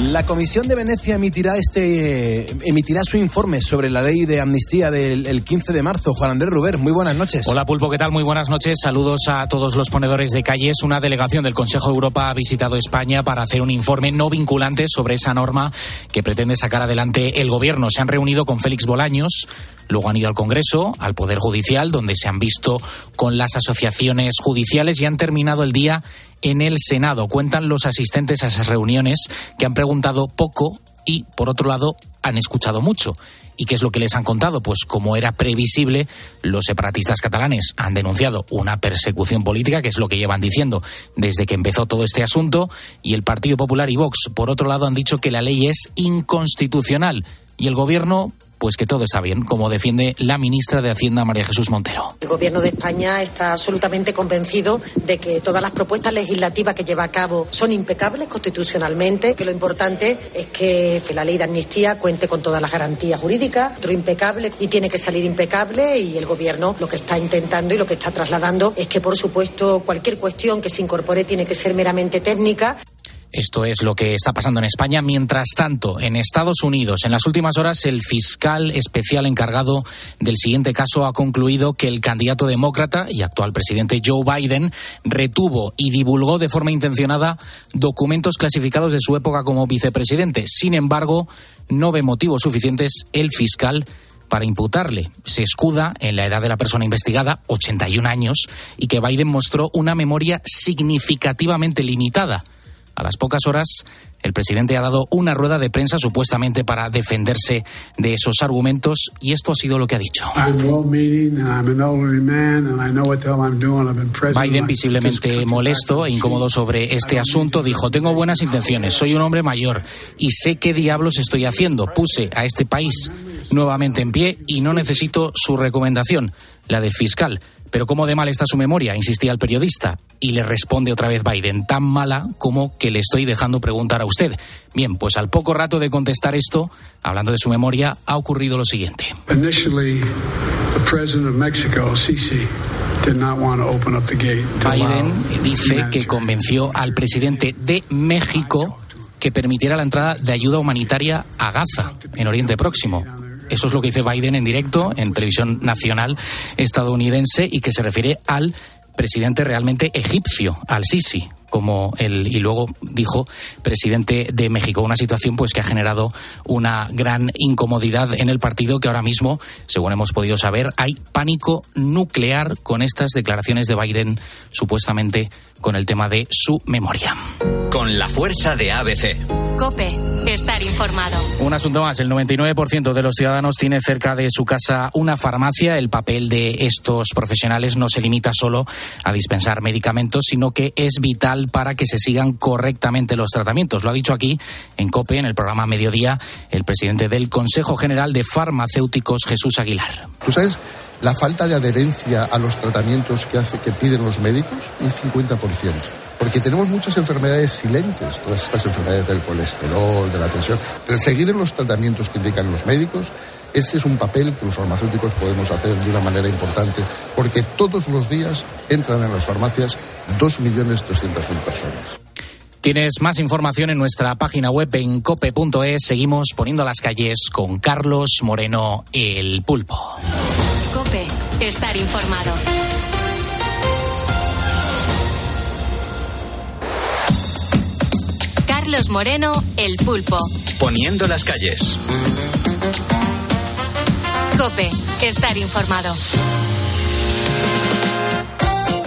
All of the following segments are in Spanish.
La Comisión de Venecia emitirá este emitirá su informe sobre la ley de amnistía del el 15 de marzo. Juan Andrés Ruber, muy buenas noches. Hola Pulpo, ¿qué tal? Muy buenas noches. Saludos a todos los ponedores de calles. Una delegación del Consejo de Europa ha visitado España para hacer un informe no vinculante sobre esa norma que pretende sacar adelante el gobierno. Se han reunido con Félix Bolaños, luego han ido al Congreso, al Poder Judicial, donde se han visto con las asociaciones judiciales y han terminado el día en el Senado. Cuentan los asistentes a esas reuniones que han preguntado poco y, por otro lado, han escuchado mucho. ¿Y qué es lo que les han contado? Pues como era previsible, los separatistas catalanes han denunciado una persecución política, que es lo que llevan diciendo desde que empezó todo este asunto, y el Partido Popular y Vox, por otro lado, han dicho que la ley es inconstitucional. Y el Gobierno, pues que todo está bien, como defiende la ministra de Hacienda María Jesús Montero. El Gobierno de España está absolutamente convencido de que todas las propuestas legislativas que lleva a cabo son impecables constitucionalmente, que lo importante es que la ley de amnistía cuente con todas las garantías jurídicas, otro impecable y tiene que salir impecable y el Gobierno lo que está intentando y lo que está trasladando es que, por supuesto, cualquier cuestión que se incorpore tiene que ser meramente técnica. Esto es lo que está pasando en España. Mientras tanto, en Estados Unidos, en las últimas horas, el fiscal especial encargado del siguiente caso ha concluido que el candidato demócrata y actual presidente Joe Biden retuvo y divulgó de forma intencionada documentos clasificados de su época como vicepresidente. Sin embargo, no ve motivos suficientes el fiscal para imputarle. Se escuda en la edad de la persona investigada, 81 años, y que Biden mostró una memoria significativamente limitada. A las pocas horas, el presidente ha dado una rueda de prensa supuestamente para defenderse de esos argumentos y esto ha sido lo que ha dicho. Biden, visiblemente molesto e incómodo sobre este asunto, dijo, tengo buenas intenciones, soy un hombre mayor y sé qué diablos estoy haciendo. Puse a este país nuevamente en pie y no necesito su recomendación, la del fiscal. Pero ¿cómo de mal está su memoria? insistía el periodista. Y le responde otra vez Biden, tan mala como que le estoy dejando preguntar a usted. Bien, pues al poco rato de contestar esto, hablando de su memoria, ha ocurrido lo siguiente. Biden dice que convenció al presidente de México que permitiera la entrada de ayuda humanitaria a Gaza, en Oriente Próximo. Eso es lo que dice Biden en directo en televisión nacional estadounidense y que se refiere al presidente realmente egipcio, al Sisi, como el y luego dijo presidente de México. Una situación pues que ha generado una gran incomodidad en el partido que ahora mismo según hemos podido saber hay pánico nuclear con estas declaraciones de Biden supuestamente con el tema de su memoria con la fuerza de ABC Cope, estar informado. Un asunto más, el 99% de los ciudadanos tiene cerca de su casa una farmacia. El papel de estos profesionales no se limita solo a dispensar medicamentos, sino que es vital para que se sigan correctamente los tratamientos. Lo ha dicho aquí en COPE, en el programa Mediodía, el presidente del Consejo General de Farmacéuticos, Jesús Aguilar. ¿Tú sabes la falta de adherencia a los tratamientos que, hace, que piden los médicos? Un 50%. Porque tenemos muchas enfermedades silentes, todas estas enfermedades del colesterol, de la tensión. El seguir los tratamientos que indican los médicos, ese es un papel que los farmacéuticos podemos hacer de una manera importante, porque todos los días entran en las farmacias 2.300.000 personas. Tienes más información en nuestra página web en cope.es. Seguimos poniendo las calles con Carlos Moreno, el pulpo. Cope, estar informado. Carlos Moreno, el pulpo. Poniendo las calles. Cope, estar informado.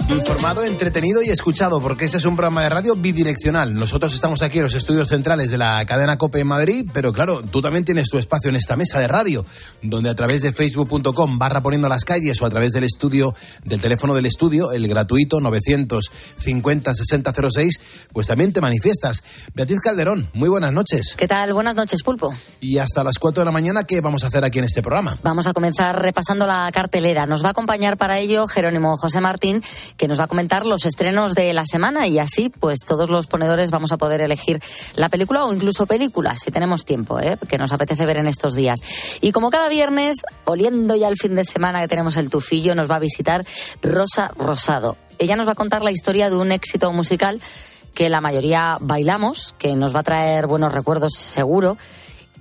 Informado, entretenido y escuchado, porque este es un programa de radio bidireccional. Nosotros estamos aquí en los estudios centrales de la cadena COPE en Madrid, pero claro, tú también tienes tu espacio en esta mesa de radio, donde a través de facebook.com barra poniendo las calles o a través del estudio, del teléfono del estudio, el gratuito 950 6006, pues también te manifiestas. Beatriz Calderón, muy buenas noches. ¿Qué tal? Buenas noches, Pulpo. Y hasta las 4 de la mañana, ¿qué vamos a hacer aquí en este programa? Vamos a comenzar repasando la cartelera. Nos va a acompañar para ello Jerónimo José Martín, que nos va a comentar los estrenos de la semana y así pues todos los ponedores vamos a poder elegir la película o incluso películas si tenemos tiempo, ¿eh? que nos apetece ver en estos días. Y como cada viernes, oliendo ya el fin de semana que tenemos el tufillo, nos va a visitar Rosa Rosado. Ella nos va a contar la historia de un éxito musical que la mayoría bailamos, que nos va a traer buenos recuerdos seguro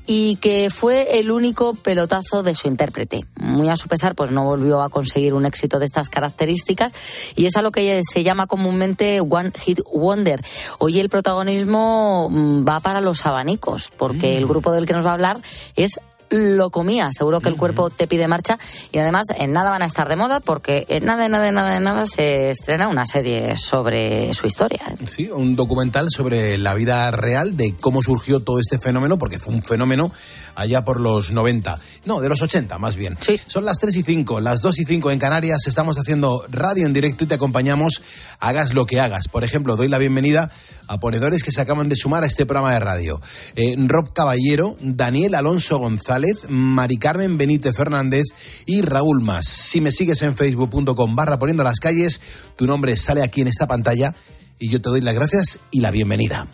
y que fue el único pelotazo de su intérprete. Muy a su pesar, pues no volvió a conseguir un éxito de estas características y es a lo que se llama comúnmente One Hit Wonder. Hoy el protagonismo mm, va para los abanicos, porque el mm. grupo del que nos va a hablar es lo comía. Seguro que el cuerpo te pide marcha y además en nada van a estar de moda porque en nada, en nada, en nada, en nada se estrena una serie sobre su historia. Sí, un documental sobre la vida real de cómo surgió todo este fenómeno, porque fue un fenómeno allá por los 90. No, de los 80 más bien. Sí. Son las 3 y 5, las 2 y 5 en Canarias. Estamos haciendo radio en directo y te acompañamos. Hagas lo que hagas. Por ejemplo, doy la bienvenida a ponedores que se acaban de sumar a este programa de radio. Eh, Rob Caballero, Daniel Alonso González, Mari Carmen Benítez Fernández y Raúl Más. Si me sigues en facebook.com barra poniendo las calles, tu nombre sale aquí en esta pantalla y yo te doy las gracias y la bienvenida.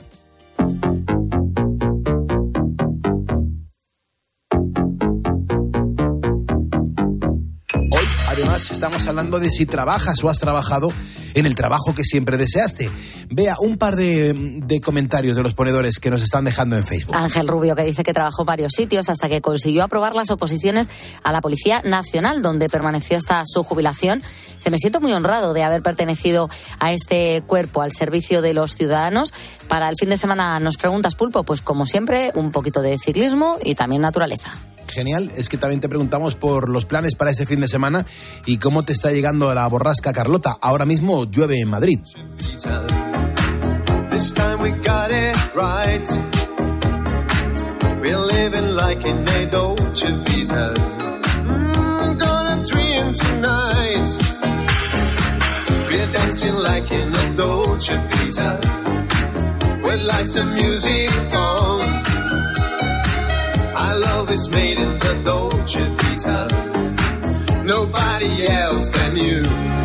Hoy, además, estamos hablando de si trabajas o has trabajado en el trabajo que siempre deseaste. Vea un par de, comentarios de los ponedores que nos están dejando en Facebook. Ángel Rubio, que dice que trabajó varios sitios hasta que consiguió aprobar las oposiciones a la Policía Nacional, donde permaneció hasta su jubilación. Se me siento muy honrado de haber pertenecido a este cuerpo, al servicio de los ciudadanos. Para el fin de semana nos preguntas, Pulpo, pues como siempre, un poquito de ciclismo y también naturaleza genial. Es que también te preguntamos por los planes para ese fin de semana y cómo te está llegando la borrasca Carlota. Ahora mismo llueve en Madrid. Our love is made in the Dolce Vita. Nobody else than you.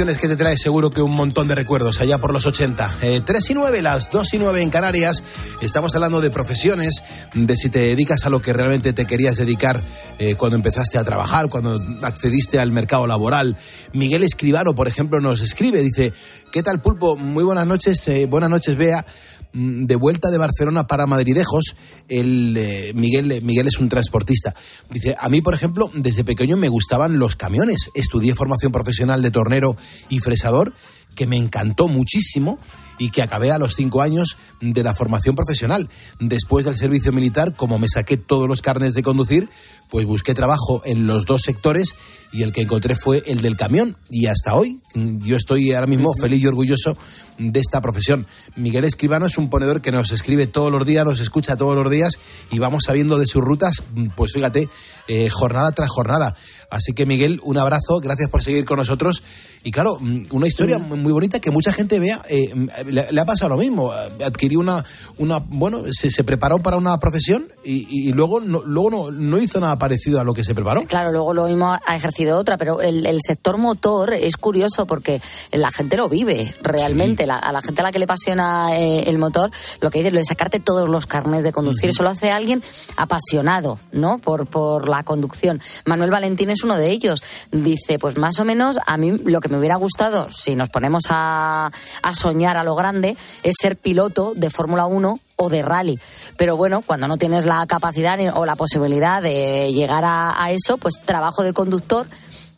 Canciones que te trae seguro que un montón de recuerdos allá por los 80. Eh, 3 y 9, las 2 y 9 en Canarias. Estamos hablando de profesiones, de si te dedicas a lo que realmente te querías dedicar eh, cuando empezaste a trabajar, cuando accediste al mercado laboral. Miguel Escribano, por ejemplo, nos escribe, dice, ¿qué tal Pulpo? Muy buenas noches, eh, buenas noches, Bea. Mm, de vuelta de Barcelona para Madridejos, el, eh, Miguel, eh, Miguel es un transportista. Dice, a mí, por ejemplo, desde pequeño me gustaban los camiones. Estudié formación profesional de tornero y fresador, que me encantó muchísimo y que acabé a los cinco años de la formación profesional. Después del servicio militar, como me saqué todos los carnes de conducir, pues busqué trabajo en los dos sectores y el que encontré fue el del camión. Y hasta hoy yo estoy ahora mismo feliz y orgulloso de esta profesión. Miguel Escribano es un ponedor que nos escribe todos los días, nos escucha todos los días y vamos sabiendo de sus rutas, pues fíjate, eh, jornada tras jornada. Así que Miguel, un abrazo, gracias por seguir con nosotros. Y claro, mm, una historia muy bonita que mucha gente vea, eh, le, le, ha pasado lo mismo. Adquirió una, una bueno, se, se preparó para una profesión y, y luego, no, luego no, no, hizo nada parecido a lo que se preparó. Claro, luego lo mismo ha ejercido otra, pero el, el sector motor es curioso porque la gente lo vive realmente. Sí. La, a la gente a la que le apasiona eh, el motor, lo que dice, lo de sacarte todos los carnes de conducir, uh -huh. eso lo hace alguien apasionado, ¿no? Por, por la conducción. Manuel Valentín es uno de ellos. Dice, pues más o menos a mí lo que me hubiera gustado, si nos ponemos a, soñar a lo grande, es ser piloto de Fórmula 1 o de rally. Pero bueno, cuando no tienes la capacidad o la posibilidad de llegar a eso, pues trabajo de conductor,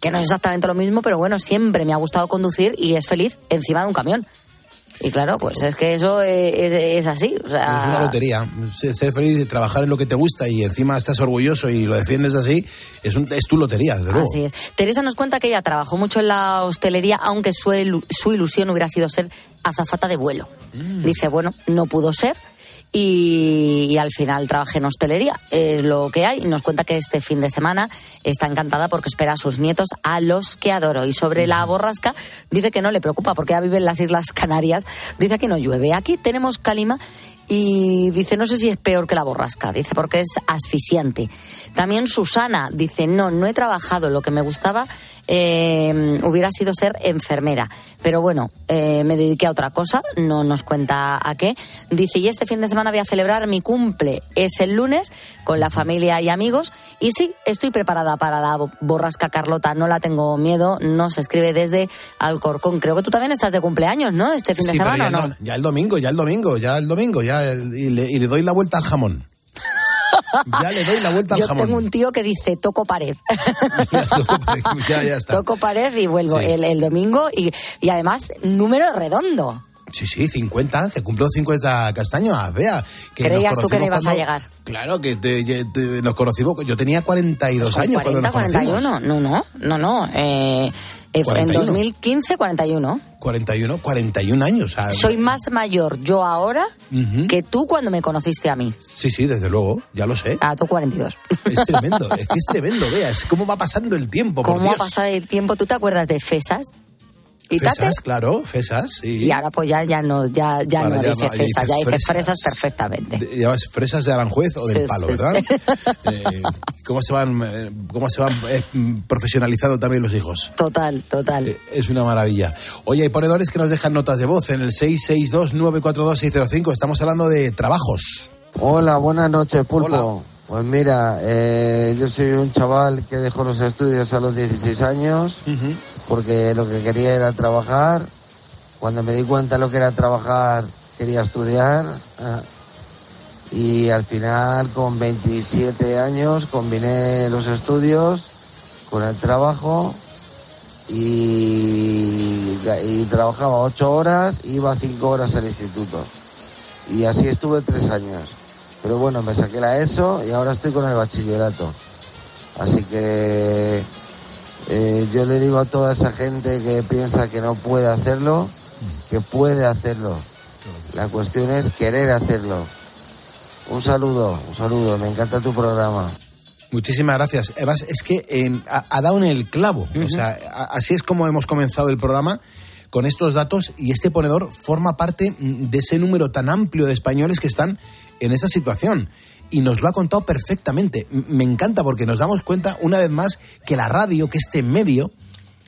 que no es exactamente lo mismo, pero bueno, siempre me ha gustado conducir y es feliz encima de un camión. Y claro, pues es que eso es, así. O sea... Es una lotería. Ser feliz, trabajar en lo que te gusta y encima estás orgulloso y lo defiendes así, es, un, es tu lotería, desde luego. Así es. Teresa nos cuenta que ella trabajó mucho en la hostelería, aunque su, su ilusión hubiera sido ser azafata de vuelo. Mm. Dice, bueno, no pudo ser y, al final trabajé en hostelería. Lo que hay. Nos cuenta que este fin de semana está encantada porque espera a sus nietos, a los que adoro. Y sobre la borrasca, dice que no le preocupa porque ya vive en las Islas Canarias. Dice que no llueve. Aquí tenemos calima y dice, no sé si es peor que la borrasca, dice, porque es asfixiante. También Susana dice, no, no he trabajado, lo que me gustaba eh, hubiera sido ser enfermera. Pero bueno, eh, me dediqué a otra cosa, no nos cuenta a qué. Dice, y este fin de semana voy a celebrar mi cumple. Es el lunes con la familia y amigos. Y sí, estoy preparada para la borrasca Carlota, no la tengo miedo. Nos escribe desde Alcorcón. Creo que tú también estás de cumpleaños, ¿no? Este fin sí, de semana, ya, ya el domingo, ya el domingo, ya el domingo, ya el, y, le, y le doy la vuelta al jamón. Ya le doy la vuelta al Yo jamón. tengo un tío que dice toco pared. ya, toco pared, ya, ya está. Toco pared y vuelvo sí. el, el, domingo y, y además número redondo. Sí, sí, 50, que cumplió 50 castaños, ah, vea. Que ¿Creías tú que no ibas cuando... a llegar? Claro, que te, te, nos conocimos, yo tenía 42 años 40, cuando nos 41, no, no, no, no, eh, 41. En 2015, 41. 41, 41 años. Soy más mayor yo ahora uh -huh. que tú cuando me conociste a mí. Sí, sí, desde luego, ya lo sé. Ah, tú 42. Es tremendo, es que es tremendo, veas, cómo va pasando el tiempo. ¿Cómo va pasando el tiempo? ¿Tú te acuerdas de Fesas? Fesas, claro, Fesas, sí. Y ahora pues ya, ya no, ya, ya no dice Fesas, ya dice fresas, fresas perfectamente. Llamas fresas de Aranjuez o del sí, palo, ¿verdad? Sí. Eh, ¿Cómo se van, eh, cómo se van eh, profesionalizando también los hijos? Total, total. Eh, es una maravilla. Oye, hay ponedores que nos dejan notas de voz en el 662-942-605. Estamos hablando de trabajos. Hola, buenas noches, Pulpo. Hola. Pues mira, eh, yo soy un chaval que dejó los estudios a los 16 años uh -huh. Porque lo que quería era trabajar. Cuando me di cuenta lo que era trabajar, quería estudiar. Eh, y al final, con 27 años, combiné los estudios con el trabajo y, y trabajaba 8 horas, iba 5 horas al instituto. Y así estuve 3 años. Pero bueno, me saqué la ESO y ahora estoy con el bachillerato. Así que eh, yo le digo a toda esa gente que piensa que no puede hacerlo, que puede hacerlo. La cuestión es querer hacerlo. Un saludo, un saludo, me encanta tu programa. Muchísimas gracias. Además, es que eh, ha, ha, dado en el clavo. Uh -huh. O sea, a, así es como hemos comenzado el programa con estos datos y este ponedor forma parte de ese número tan amplio de españoles que están en esa situación. Y nos lo ha contado perfectamente. Me encanta porque nos damos cuenta una vez más que la radio, que este medio,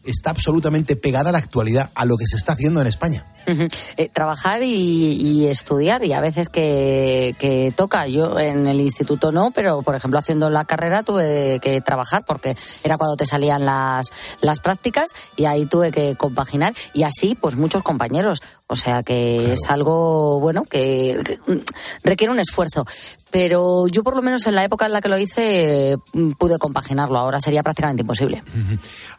está absolutamente pegada a la actualidad, a lo que se está haciendo en España. Eh, trabajar y, estudiar, y a veces que, que, toca. Yo en el instituto no, pero por ejemplo haciendo la carrera tuve que trabajar porque era cuando te salían las, las prácticas y ahí tuve que compaginar. Y así, pues muchos compañeros. O sea que es algo, bueno, que, requiere un esfuerzo. Pero yo, por lo menos en la época en la que lo hice, pude compaginarlo. Ahora sería prácticamente imposible.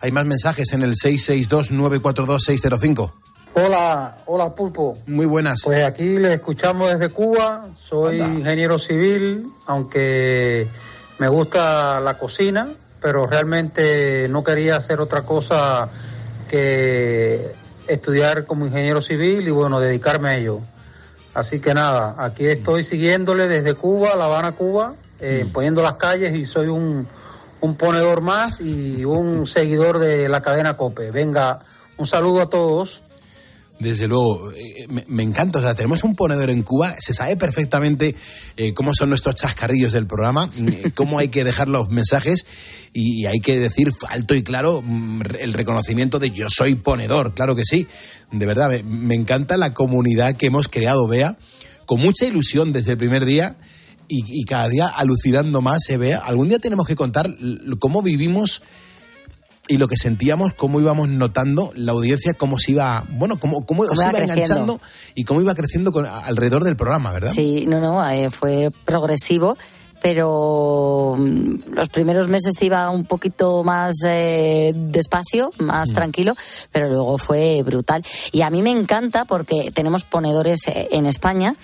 Hay más mensajes en el 662-942-605. Hola, hola Pulpo. Muy buenas. Pues aquí le escuchamos desde Cuba. Soy ingeniero civil, aunque me gusta la cocina, pero realmente no quería hacer otra cosa que estudiar como ingeniero civil y bueno, dedicarme a ello. Así que nada, aquí estoy siguiéndole desde Cuba, La Habana, Cuba, eh, mm. poniendo las calles y soy un, un ponedor más y un seguidor de la cadena Cope. Venga, un saludo a todos. Desde luego, eh, me, encanta. O sea, tenemos un ponedor en Cuba, se sabe perfectamente eh, cómo son nuestros chascarrillos del programa, cómo hay que dejar los mensajes y hay que decir alto y claro mm, el reconocimiento de yo soy ponedor, claro que sí. De verdad, me, encanta la comunidad que hemos creado, Bea, con mucha ilusión desde el primer día y, cada día alucinando más, se vea. Algún día tenemos que contar cómo vivimos y lo que sentíamos, cómo íbamos notando la audiencia, cómo se iba, bueno, cómo, cómo, se iba enganchando y cómo iba creciendo con, alrededor del programa, ¿verdad? Sí, no, no, eh, fue progresivo pero mm, los primeros meses iba un poquito más eh, despacio, más mm. tranquilo, pero luego fue brutal. Y a mí me encanta porque tenemos ponedores eh, en España,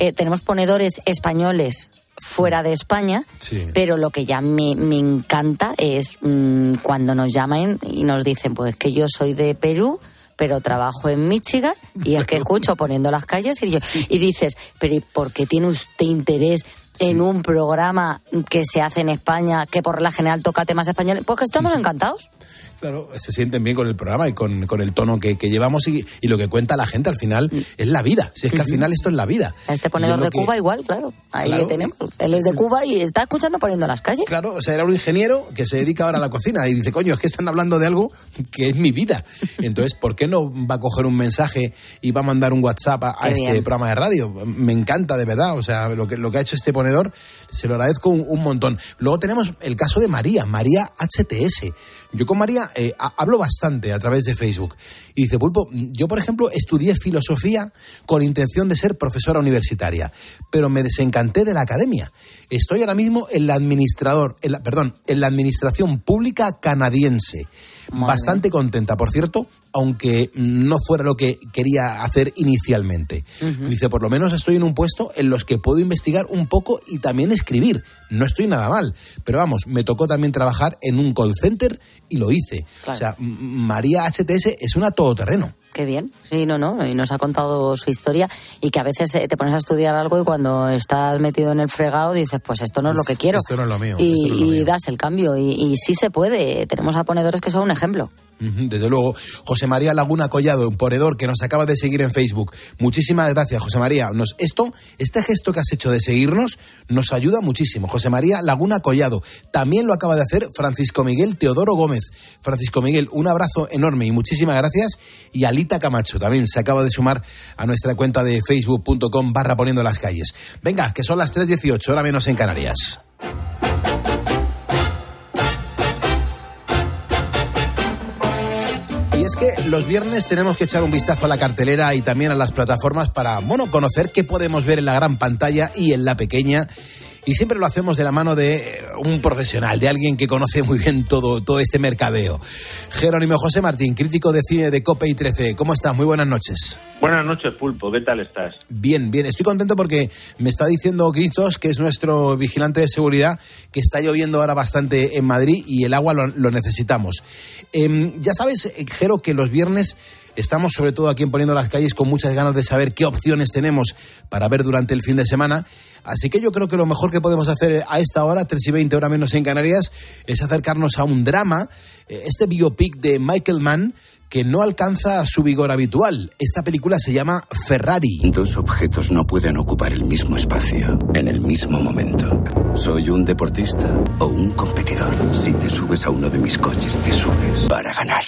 eh, tenemos ponedores españoles fuera de España, pero lo que ya me, encanta es mm, cuando nos llaman y nos dicen, pues que yo soy de Perú, pero trabajo en Michigan y es que escucho poniendo las calles y, yo, y dices, pero ¿por qué tiene usted interés en un programa que se hace en España, que por la general toca temas españoles, pues que estamos encantados. Claro, se sienten bien con el programa y con, el tono que, llevamos y, lo que cuenta la gente al final mm. es la vida. Si es que al final esto es la vida. Este ponedor de Cuba igual, claro. Ahí le tenemos. Él es de Cuba y está escuchando poniendo las calles. Claro, o sea, era un ingeniero que se dedica ahora a la cocina y dice, coño, es que están hablando de algo que es mi vida. Entonces, ¿por qué no va a coger un mensaje y va a mandar un WhatsApp a, este programa de radio? Me encanta, de verdad. O sea, lo que, lo que ha hecho este ponedor, se lo agradezco un, un montón. Luego tenemos el caso de María, María HTS. Yo con María eh, hablo bastante a través de Facebook. Y dice, Pulpo, yo por ejemplo estudié filosofía con intención de ser profesora universitaria, pero me desencanté de la academia. Estoy ahora mismo en la administrador, en la, perdón, en la administración pública canadiense. Bastante contenta, por cierto, aunque no fuera lo que quería hacer inicialmente. Dice, por lo menos estoy en un puesto en los que puedo investigar un poco y también escribir. No estoy nada mal, pero vamos, me tocó también trabajar en un call center y lo hice. O sea, María HTS es una todoterreno. Qué bien, sí, no, no, y nos ha contado su historia y que a veces eh, te pones a estudiar algo y cuando estás metido en el fregado dices, pues esto no es lo que quiero. Esto no es lo mío. Y, das el cambio y, y sí se puede. Tenemos a ponedores que son un ejemplo. Desde luego, José María Laguna Collado, un ponedor que nos acaba de seguir en Facebook. Muchísimas gracias, José María. Nos, esto, este gesto que has hecho de seguirnos nos ayuda muchísimo. José María Laguna Collado. También lo acaba de hacer Francisco Miguel Teodoro Gómez. Francisco Miguel, un abrazo enorme y muchísimas gracias. Y Alita Camacho también se acaba de sumar a nuestra cuenta de facebook.com barra poniendo las calles. Venga, que son las 3.18, hora menos en Canarias. Es que los viernes tenemos que echar un vistazo a la cartelera y también a las plataformas para, bueno, conocer qué podemos ver en la gran pantalla y en la pequeña y siempre lo hacemos de la mano de un profesional, de alguien que conoce muy bien todo, todo este mercadeo. Jerónimo José Martín, crítico de cine de COPE y 13. ¿Cómo estás? Muy buenas noches. Buenas noches, Pulpo. ¿Qué tal estás? Bien, bien. Estoy contento porque me está diciendo Cristos, que es nuestro vigilante de seguridad, que está lloviendo ahora bastante en Madrid y el agua lo, necesitamos. Em, ya sabes, Jero, que los viernes Estamos sobre todo aquí en Poniendo las Calles con muchas ganas de saber qué opciones tenemos para ver durante el fin de semana. Así que yo creo que lo mejor que podemos hacer a esta hora, 3 y 20 horas menos en Canarias, es acercarnos a un drama, eh, este biopic de Michael Mann, que no alcanza su vigor habitual. Esta película se llama Ferrari. Dos objetos no pueden ocupar el mismo espacio en el mismo momento. ¿Soy un deportista o un competidor? Si te subes a uno de mis coches, te subes para ganar.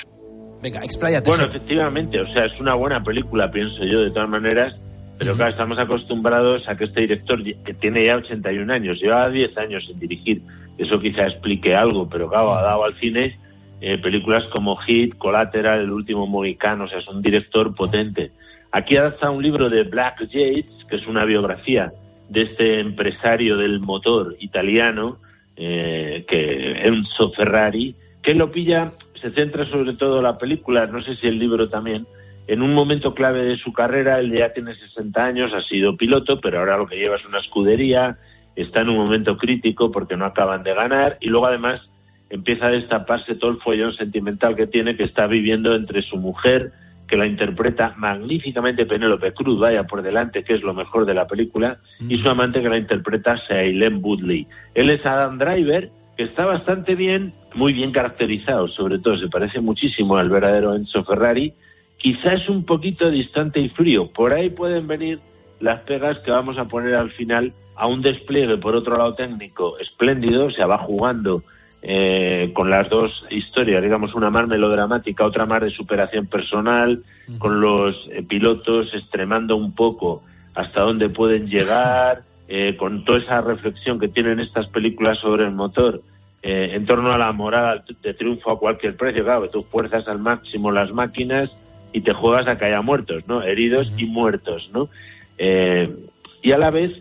Venga, expláyate. Bueno, efectivamente, o sea, es una buena película, pienso yo, de todas maneras, pero claro, estamos acostumbrados a que este director, que tiene ya 81 años, lleva 10 años sin dirigir, eso quizá explique algo, pero claro, ha dado al cine eh, películas como Hit, Collateral, El último Mohicano, o sea, es un director potente. Aquí adapta un libro de Black Yates, que es una biografía de este empresario del motor italiano, eh, que Enzo Ferrari, que lo pilla, se centra sobre todo la película, no sé si el libro también, en un momento clave de su carrera, él ya tiene 60 años, ha sido piloto, pero ahora lo que lleva es una escudería, está en un momento crítico porque no acaban de ganar y luego además empieza a destaparse todo el follón sentimental que tiene, que está viviendo entre su mujer, que la interpreta magníficamente Penélope Cruz, vaya por delante, que es lo mejor de la película, y su amante que la interpreta Shailene Woodley. Él es Adam Driver, que está bastante bien, muy bien caracterizado, sobre todo se parece muchísimo al verdadero Enzo Ferrari, quizás es un poquito distante y frío. Por ahí pueden venir las pegas que vamos a poner al final a un despliegue, por otro lado técnico, espléndido, se va jugando eh, con las dos historias, digamos, una más melodramática, otra más de superación personal, con los eh, pilotos extremando un poco hasta dónde pueden llegar, eh, con toda esa reflexión que tienen estas películas sobre el motor en torno a la moral de triunfo a cualquier precio. Claro, que tú fuerzas al máximo las máquinas y te juegas a que haya muertos, ¿no? Heridos y muertos, ¿no? y a la vez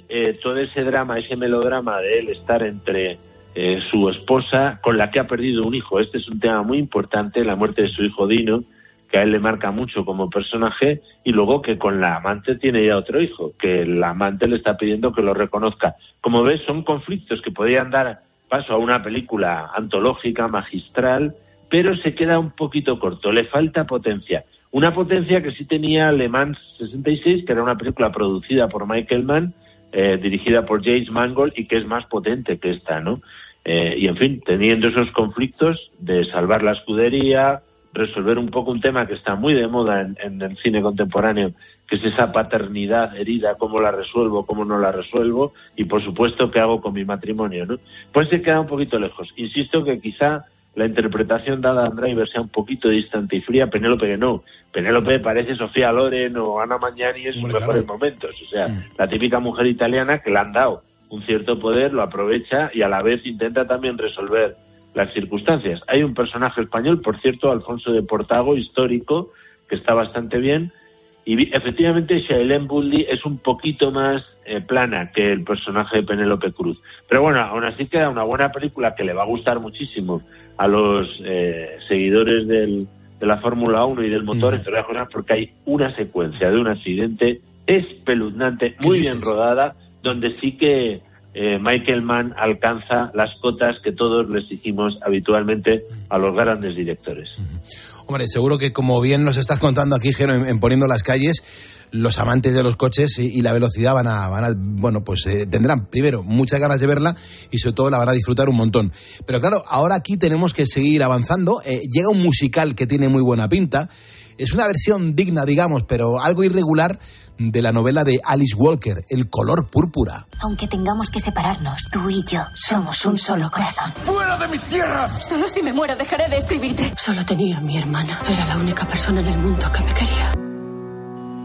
todo ese drama, ese melodrama de él estar entre eh, su esposa, con la que ha perdido un hijo. Este es un tema muy importante, la muerte de su hijo Dino, que a él le marca mucho como personaje, y luego que con la amante tiene ya otro hijo, que la amante le está pidiendo que lo reconozca. Como ves, son conflictos que podrían dar paso a una película antológica, magistral, pero se queda un poquito corto, le falta potencia. Una potencia que sí tenía Le Mans 66, que era una película producida por Michael Mann, eh, dirigida por James Mangold y que es más potente que esta, ¿no? Eh, y en fin, teniendo esos conflictos de salvar la escudería, resolver un poco un tema que está muy de moda en, el cine contemporáneo, que es esa paternidad herida, cómo la resuelvo, cómo no la resuelvo, y por supuesto qué hago con mi matrimonio, ¿no? Pues se queda un poquito lejos. Insisto que quizá la interpretación dada a Driver sea un poquito distante y fría, Penélope que no. Penélope parece Sofía Loren o Ana Magnani en sus mejores momentos, o sea, mm. la típica mujer italiana que le han dado un cierto poder, lo aprovecha y a la vez intenta también resolver las circunstancias. Hay un personaje español, por cierto, Alfonso de Portago, histórico, que está bastante bien. Y efectivamente, Shailene Bulli es un poquito más eh, plana que el personaje de Penélope Cruz. Pero bueno, aún así queda una buena película que le va a gustar muchísimo a los eh, seguidores del, de la Fórmula 1 y del motor, entre otras porque hay una secuencia de un accidente espeluznante, muy bien rodada, donde sí que eh, Michael Mann alcanza las cotas que todos les hicimos habitualmente a los grandes directores. Hombre, seguro que como bien nos estás contando aquí, Geno, en, Poniendo las calles, los amantes de los coches y, la velocidad van a, van a bueno, pues eh, tendrán primero muchas ganas de verla y sobre todo la van a disfrutar un montón. Pero claro, ahora aquí tenemos que seguir avanzando. Eh, llega un musical que tiene muy buena pinta. Es una versión digna, digamos, pero algo irregular de la novela de Alice Walker, El color púrpura. Aunque tengamos que separarnos, tú y yo somos un solo corazón. ¡Fuera de mis tierras! Solo si me muero dejaré de escribirte. Solo tenía a mi hermana. Era la única persona en el mundo que me quería.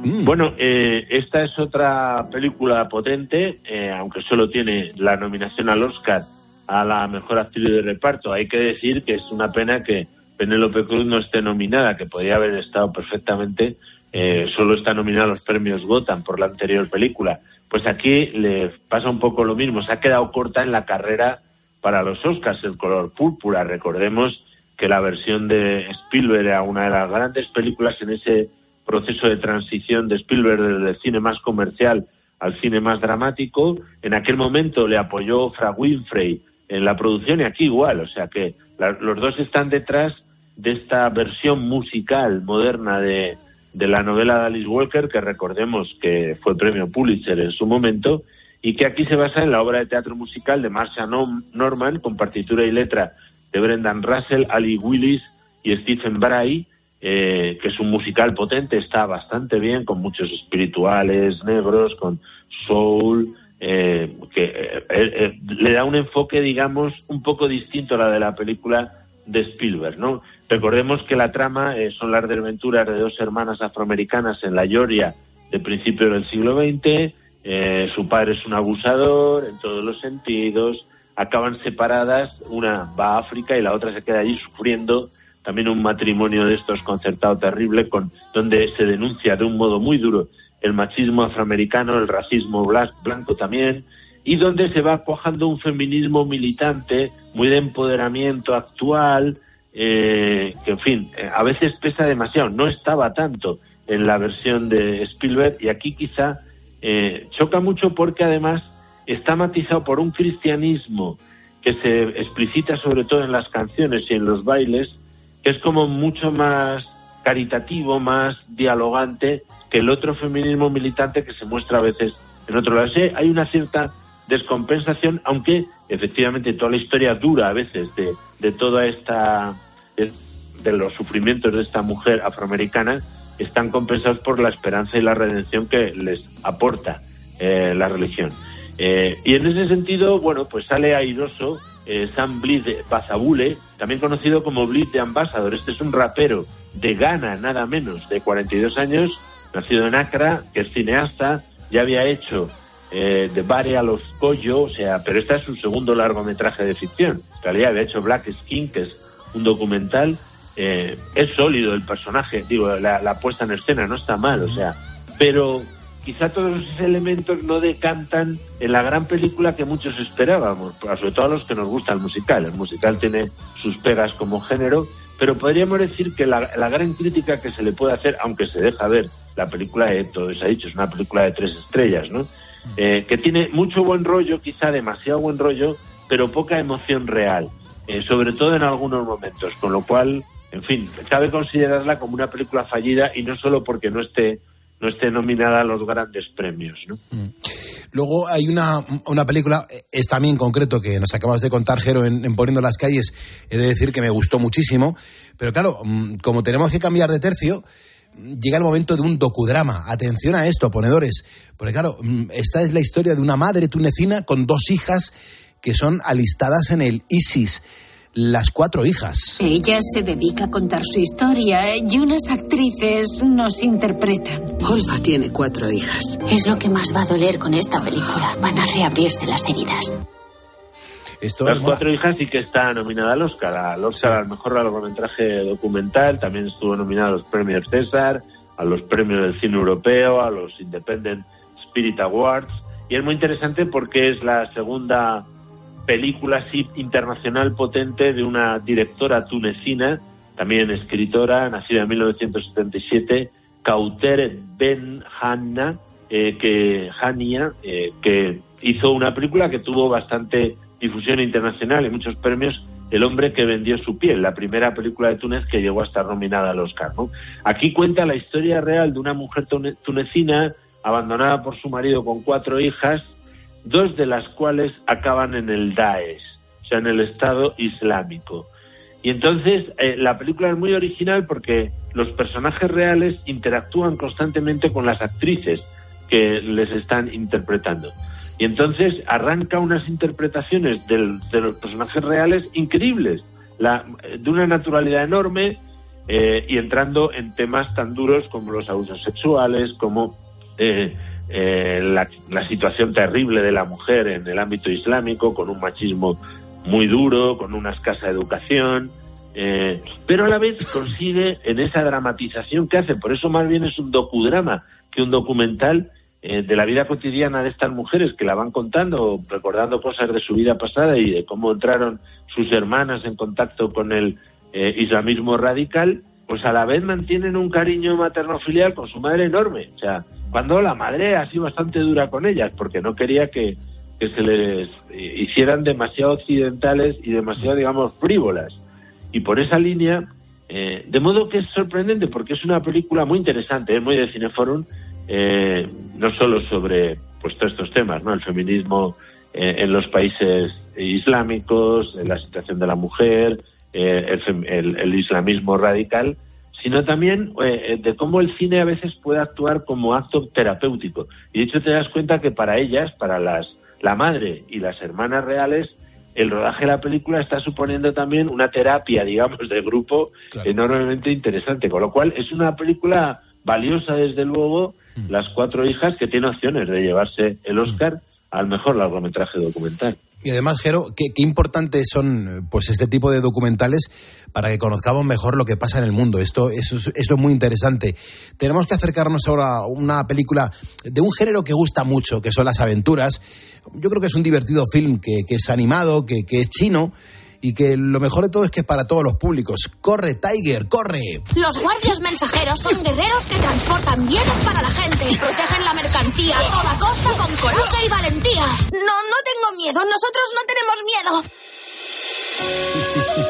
Mm. Bueno, eh, esta es otra película potente, eh, aunque solo tiene la nominación al Oscar a la mejor actriz de reparto. Hay que decir que es una pena que Penélope Cruz no esté nominada, que podría haber estado perfectamente eh, solo está nominado a los premios Gotham por la anterior película. Pues aquí le pasa un poco lo mismo, se ha quedado corta en la carrera para los Oscars, el color púrpura. Recordemos que la versión de Spielberg era una de las grandes películas en ese proceso de transición de Spielberg desde el cine más comercial al cine más dramático. En aquel momento le apoyó Fra Winfrey en la producción y aquí igual, o sea que los dos están detrás de esta versión musical moderna de, de la novela de Alice Walker, que recordemos que fue premio Pulitzer en su momento, y que aquí se basa en la obra de teatro musical de Marcia Norman, con partitura y letra de Brendan Russell, Ali Willis y Stephen Bray, eh, que es un musical potente, está bastante bien, con muchos espirituales negros, con soul, eh, que eh, le da un enfoque, digamos, un poco distinto a la de la película de Spielberg, ¿no? Recordemos que la trama eh, son las desventuras de dos hermanas afroamericanas en la Georgia de principios del siglo XX. Eh, su padre es un abusador en todos los sentidos. Acaban separadas, una va a África y la otra se queda allí sufriendo también un matrimonio de estos concertado terrible, con, donde se denuncia de un modo muy duro el machismo afroamericano, el racismo blanco también, y donde se va cuajando un feminismo militante, muy de empoderamiento actual, eh, que en fin, eh, a veces pesa demasiado, no estaba tanto en la versión de Spielberg y aquí quizá eh, choca mucho porque además está matizado por un cristianismo que se explicita sobre todo en las canciones y en los bailes, que es como mucho más caritativo, más dialogante que el otro feminismo militante que se muestra a veces en otro lado. hay una cierta descompensación, aunque efectivamente toda la historia dura a veces de, de toda esta, de, los sufrimientos de esta mujer afroamericana, están compensados por la esperanza y la redención que les aporta eh, la religión. Eh, y en ese sentido, bueno, pues sale airoso eh, Sam de Bazabule, también conocido como Bliss de Ambassador. Este es un rapero de Ghana, nada menos, de 42 años, nacido en Accra, que es cineasta, ya había hecho eh, de Bare a los Coyo, o sea, pero este es su segundo largometraje de ficción. En realidad había hecho Black Skin, que es un documental. Eh, es sólido el personaje, digo, la, la puesta en escena no está mal, o sea, pero quizá todos esos elementos no decantan en la gran película que muchos esperábamos, sobre todo a los que nos gusta el musical. El musical tiene sus pegas como género, pero podríamos decir que la, gran crítica que se le puede hacer, aunque se deja ver la película, de todo se ha dicho, es una película de tres estrellas, ¿no? Eh, que tiene mucho buen rollo, quizá demasiado buen rollo, pero poca emoción real, eh, sobre todo en algunos momentos, con lo cual, en fin, cabe considerarla como una película fallida y no solo porque no esté no esté nominada a los grandes premios. ¿no? Mm. Luego hay una, una película, esta también en concreto, que nos acabas de contar, Jero, en, Poniendo las calles, he de decir que me gustó muchísimo, pero claro, mm, como tenemos que cambiar de tercio, llega el momento de un docudrama. Atención a esto, ponedores, porque claro, mm, esta es la historia de una madre tunecina con dos hijas que son alistadas en el ISIS las cuatro hijas. Ella se dedica a contar su historia y unas actrices nos interpretan. Olfa tiene cuatro hijas. Es lo que más va a doler con esta película. Van a reabrirse las heridas. Las cuatro hijas sí que está nominada al Oscar, al Oscar al mejor largometraje documental, también estuvo nominada a los premios César, a los premios del cine europeo, a los Independent Spirit Awards, y es muy interesante porque es la segunda película internacional potente de una directora tunecina, también escritora, nacida en 1977, Kauter Ben Hanna, eh, que, Hania, eh, que hizo una película que tuvo bastante difusión internacional y muchos premios, El hombre que vendió su piel, la primera película de Túnez que llegó a estar nominada al Oscar. Aquí cuenta la historia real de una mujer tunecina abandonada por su marido con cuatro hijas, dos de las cuales acaban en el Daesh, o sea, en el Estado Islámico. Y entonces eh, la película es muy original porque los personajes reales interactúan constantemente con las actrices que les están interpretando. Y entonces arranca unas interpretaciones de los personajes reales increíbles, la, de una naturalidad enorme eh, y entrando en temas tan duros como los abusos sexuales, como eh, eh, la, situación terrible de la mujer en el ámbito islámico, con un machismo muy duro, con una escasa educación, eh, pero a la vez consigue en esa dramatización que hace, por eso más bien es un docudrama que un documental eh, de la vida cotidiana de estas mujeres que la van contando, recordando cosas de su vida pasada y de cómo entraron sus hermanas en contacto con el islamismo radical, pues a la vez mantienen un cariño materno-filial con su madre enorme. O sea, cuando la madre ha sido bastante dura con ellas porque no quería que, se les hicieran demasiado occidentales y demasiado, digamos, frívolas. Y por esa línea, eh, de modo que es sorprendente porque es una película muy interesante, es muy de Cineforum, eh, no solo sobre pues todos estos temas, ¿no? El feminismo eh, en los países islámicos, la situación de la mujer, el islamismo radical, sino también eh, de cómo el cine a veces puede actuar como acto terapéutico. Y de hecho te das cuenta que para ellas, para las la madre y las hermanas reales, el rodaje de la película está suponiendo también una terapia, digamos, de grupo enormemente interesante, con lo cual es una película valiosa desde luego, mm. Las cuatro hijas que tiene opciones de llevarse el Oscar al mejor largometraje documental. Y además, Jero, qué, importantes son pues este tipo de documentales para que conozcamos mejor lo que pasa en el mundo. Esto, eso, es muy interesante. Tenemos que acercarnos ahora a una película de un género que gusta mucho, que son las aventuras. Yo creo que es un divertido film que, es animado, que, que es chino y que lo mejor de todo es que es para todos los públicos. ¡Corre, Tiger, corre! Los guardias mensajeros son guerreros que transportan bienes para la gente y protegen la mercancía a toda costa con coraje y valentía. No, no tengo miedo, nosotros no tenemos miedo.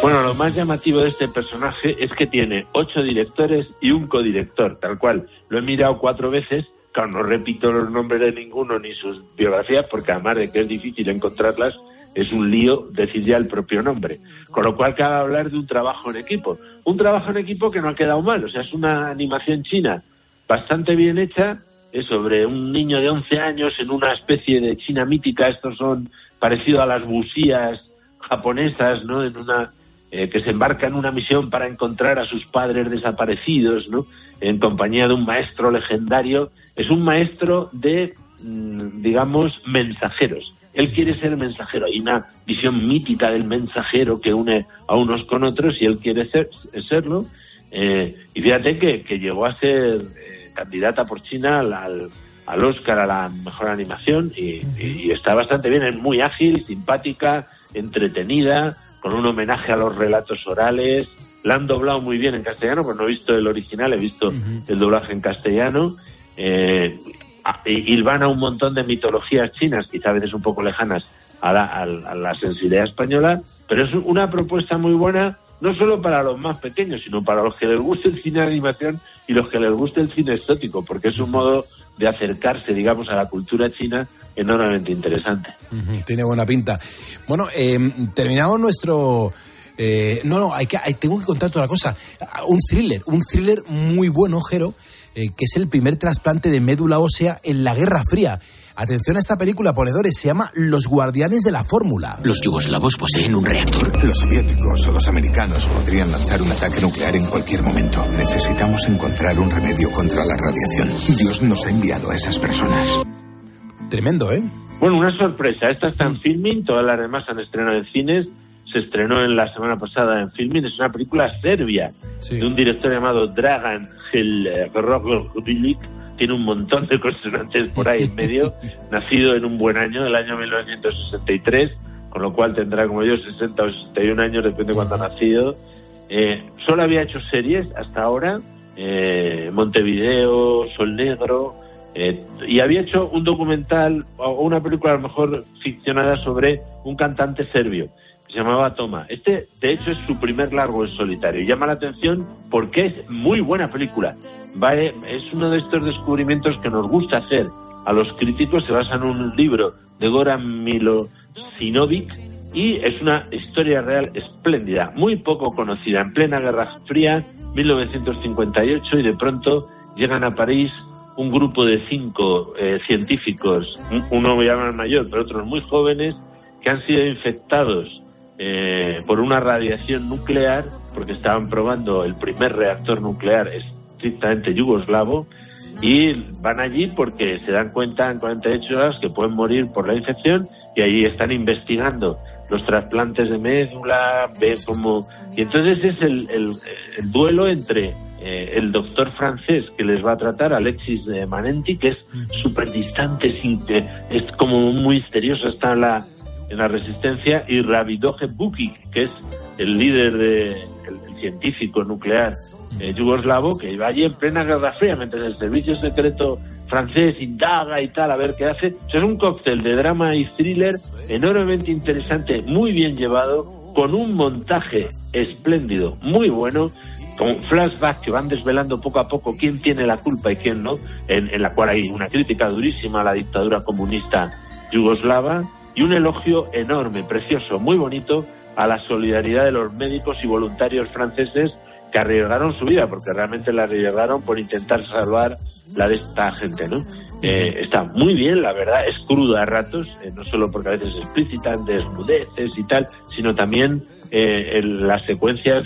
Bueno, lo más llamativo de este personaje es que tiene ocho directores y un codirector, tal cual. Lo he mirado cuatro veces, claro, no repito los nombres de ninguno ni sus biografías, porque además de que es difícil encontrarlas, es un lío decir ya el propio nombre. Con lo cual cabe hablar de un trabajo en equipo. Un trabajo en equipo que no ha quedado mal, o sea, es una animación china bastante bien hecha, es sobre un niño de 11 años en una especie de China mítica, estos son parecidos a las busías japonesas, ¿no? En una eh, que se embarca en una misión para encontrar a sus padres desaparecidos, ¿no? En compañía de un maestro legendario. Es un maestro de, digamos, mensajeros él quiere ser mensajero. Hay una visión mítica del mensajero que une a unos con otros y él quiere ser, serlo. Eh, y fíjate que, que, llegó a ser eh, candidata por China al, al, Oscar a la mejor animación y, y, está bastante bien. Es muy ágil, simpática, entretenida, con un homenaje a los relatos orales. La han doblado muy bien en castellano, pues no he visto el original, he visto el doblaje en castellano. Eh, a un montón de mitologías chinas, quizá a veces un poco lejanas a la, sensibilidad española, pero es una propuesta muy buena no solo para los más pequeños, sino para los que les guste el cine de animación y los que les guste el cine exótico, porque es un modo de acercarse, digamos, a la cultura china enormemente interesante. tiene buena pinta. Bueno, eh, terminamos nuestro... Eh, no, no, hay que, tengo que contar otra cosa. Un thriller, un thriller muy bueno, Jero, eh, que es el primer trasplante de médula ósea en la Guerra Fría. Atención a esta película, ponedores, se llama Los Guardianes de la Fórmula. Los yugoslavos poseen un reactor. Los soviéticos o los americanos podrían lanzar un ataque nuclear en cualquier momento. Necesitamos encontrar un remedio contra la radiación. Dios nos ha enviado a esas personas. Tremendo, ¿eh? Bueno, una sorpresa. Esta está en filming, todas las demás han estrenado en cines. Se estrenó en la semana pasada en filming. Es una película serbia de un director llamado Dragan eh, tiene un montón de consonantes por ahí en medio, nacido en un buen año, el año 1963, con lo cual tendrá como yo 60 o 61 años, depende de cuándo ha nacido. Eh, solo había hecho series hasta ahora, eh, Montevideo, Sol Negro, y había hecho un documental o una película a lo mejor ficcionada sobre un cantante serbio se llamaba Toma. Este, de hecho, es su primer largo en solitario. Llama la atención porque es muy buena película. ¿vale? Es uno de estos descubrimientos que nos gusta hacer a los críticos. Se basa en un libro de Goran Milosinovic y es una historia real espléndida, muy poco conocida. En plena Guerra Fría, 1958, y de pronto llegan a París un grupo de cinco eh, científicos, uno ya más mayor, pero otros muy jóvenes, que han sido infectados eh, por una radiación nuclear, porque estaban probando el primer reactor nuclear estrictamente yugoslavo, y van allí porque se dan cuenta en 48 horas que pueden morir por la infección y ahí están investigando los trasplantes de médula, ve cómo... Y entonces es el, el, duelo entre eh, el doctor francés que les va a tratar, Alexis Manenti, que es súper distante, es como muy misterioso, está la, en la resistencia, y Ravidoje Bukic, que es el líder de, científico nuclear eh, yugoslavo, que iba allí en plena Guerra Fría, mientras el servicio secreto francés indaga y tal, a ver qué hace. es un cóctel de drama y thriller enormemente interesante, muy bien llevado, con un montaje espléndido, muy bueno, con flashbacks que van desvelando poco a poco quién tiene la culpa y quién no, en, en la cual hay una crítica durísima a la dictadura comunista yugoslava y un elogio enorme, precioso, muy bonito a la solidaridad de los médicos y voluntarios franceses que arriesgaron su vida, porque realmente la arriesgaron por intentar salvar la de esta gente, ¿no? Eh, está muy bien, la verdad, es cruda a ratos, eh, no solo porque a veces explicitan desnudeces y tal, sino también eh, en las secuencias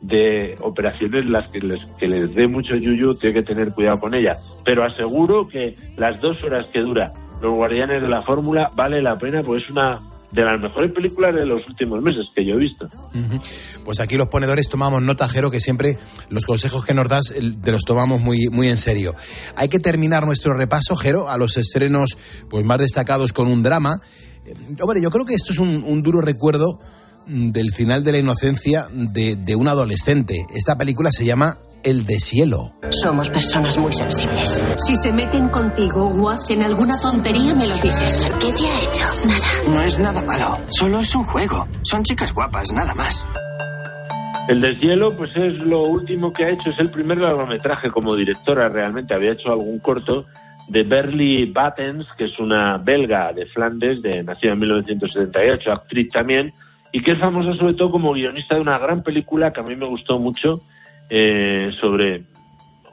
de operaciones las que les, que les dé mucho yuyu, tiene que tener cuidado con ella. Pero aseguro que las dos horas que dura Los Guardianes de la Fórmula vale la pena, pues es una de las mejores películas de los últimos meses que yo he visto. Pues aquí los ponedores tomamos nota, Jero, que siempre los consejos que nos das te los tomamos muy, muy en serio. Hay que terminar nuestro repaso, Jero, a los estrenos pues más destacados con un drama. Eh, hombre, yo creo que esto es un, duro recuerdo del final de la inocencia de, de un adolescente. Esta película se llama el deshielo. Somos personas muy sensibles. Si se meten contigo o hacen alguna tontería, me lo dices. ¿Qué te ha hecho? Nada. No es nada malo, solo es un juego. Son chicas guapas, nada más. El deshielo, pues es lo último que ha hecho, es el primer largometraje como directora realmente. Había hecho algún corto de Berly Battens, que es una belga de Flandes, de, nacida en 1978, actriz también, y que es famosa sobre todo como guionista de una gran película que a mí me gustó mucho, eh, sobre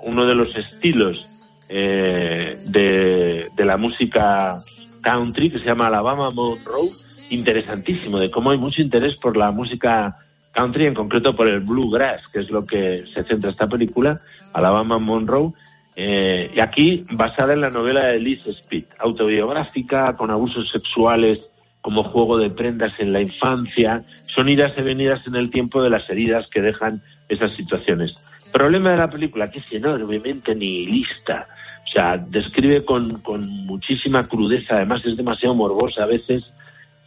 uno de los estilos eh, de, de, la música country que se llama Alabama Monroe, interesantísimo, de cómo hay mucho interés por la música country, en concreto por el bluegrass, que es lo que se centra esta película, Alabama Monroe, eh, y aquí basada en la novela de Liz Speed, autobiográfica, con abusos sexuales como juego de prendas en la infancia, son idas y venidas en el tiempo de las heridas que dejan esas situaciones. Problema de la película, que es enormemente nihilista. O sea, describe con, con muchísima crudeza, además es demasiado morbosa a veces,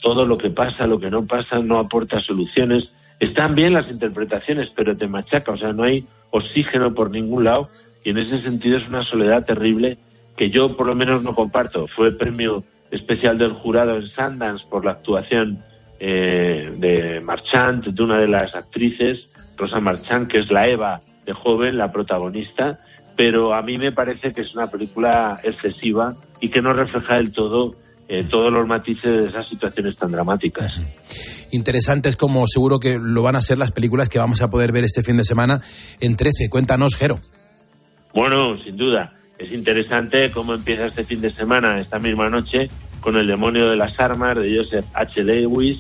todo lo que pasa, lo que no pasa, no aporta soluciones. Están bien las interpretaciones, pero te machaca, o sea, no hay oxígeno por ningún lado y en ese sentido es una soledad terrible que yo por lo menos no comparto. Fue premio especial del jurado en Sundance por la actuación eh, de Marchand, de una de las actrices, Rosa Marchand, que es la Eva de joven, la protagonista, pero a mí me parece que es una película excesiva y que no refleja del todo eh, todos los matices de esas situaciones tan dramáticas. Interesantes como seguro que lo van a ser las películas que vamos a poder ver este fin de semana en 13. Cuéntanos, Jero. Bueno, sin duda. Es interesante cómo empieza este fin de semana, esta misma noche, con El demonio de las armas de Joseph H. Lewis,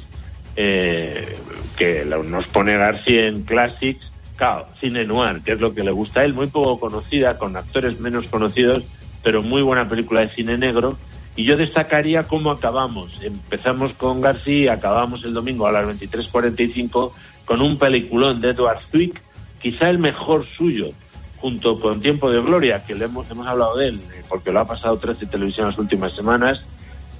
eh, que nos pone García en Classics, claro, cine noir, que es lo que le gusta a él, muy poco conocida, con actores menos conocidos, pero muy buena película de cine negro. Y yo destacaría cómo acabamos. Empezamos con García acabamos el domingo a las 23.45 con un peliculón de Edward Zwick, quizá el mejor suyo, junto con Tiempo de Gloria, que le hemos, hemos hablado de él, eh, porque lo ha pasado 13 televisión las últimas semanas.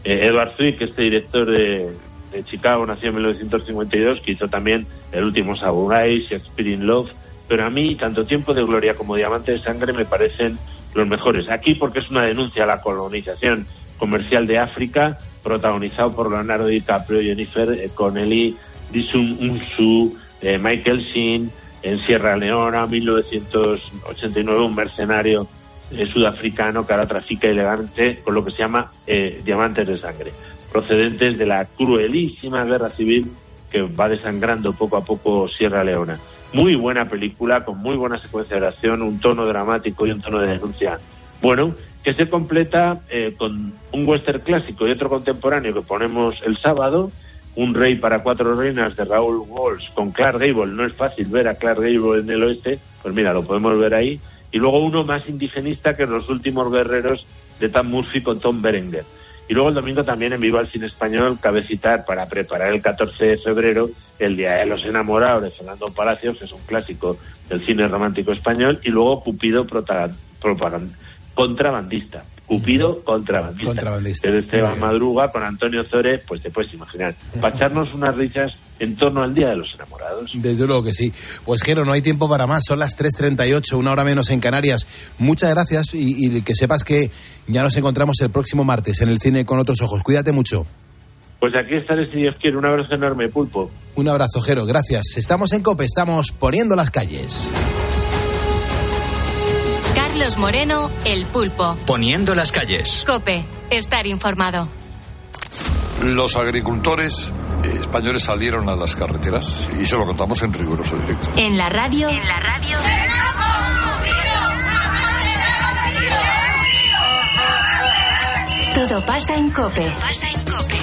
Eh, Edward Zwick, este director de, de, Chicago, nació en 1952, que hizo también El último Samurai, Shakespeare in Love, pero a mí tanto Tiempo de Gloria como Diamante de Sangre me parecen los mejores. Aquí porque es una denuncia a la colonización comercial de África, protagonizado por Leonardo DiCaprio, Jennifer eh, Connelly, Disum Unsu, eh, Michael Sheen, en Sierra Leona, 1989, un mercenario eh, sudafricano que ahora trafica ilegalmente con lo que se llama eh, diamantes de sangre, procedentes de la cruelísima guerra civil que va desangrando poco a poco Sierra Leona. Muy buena película, con muy buena secuencia de acción, un tono dramático y un tono de denuncia. Bueno, que se completa eh, con un western clásico y otro contemporáneo que ponemos el sábado, un rey para cuatro reinas de Raúl Walsh con Clark Gable. No es fácil ver a Clark Gable en el oeste, pues mira, lo podemos ver ahí. Y luego uno más indigenista que Los últimos guerreros de Tom Murphy con Tom Berenger. Y luego el domingo también en Viva el Cine Español cabe citar para preparar el 14 de febrero el Día de los Enamorados de Fernando Palacios, que es un clásico del cine romántico español, y luego Cupido contrabandista. Cupido contrabandista. contrabandista. De Esteban Madruga con Antonio Zore, pues te puedes imaginar. Para echarnos unas risas en torno al Día de los Enamorados. Desde luego que sí. Pues Jero, no hay tiempo para más. Son las 3.38, una hora menos en Canarias. Muchas gracias y, y que sepas que ya nos encontramos el próximo martes en el cine con otros ojos. Cuídate mucho. Pues aquí estaré si Dios quiere. Un abrazo enorme, Pulpo. Un abrazo, Jero. Gracias. Estamos en COPE, estamos poniendo las calles. Carlos Moreno, El Pulpo. Poniendo las calles. COPE, estar informado. Los agricultores eh, españoles salieron a las carreteras y se lo contamos en riguroso directo. En la radio. En la radio. Todo pasa en Cope.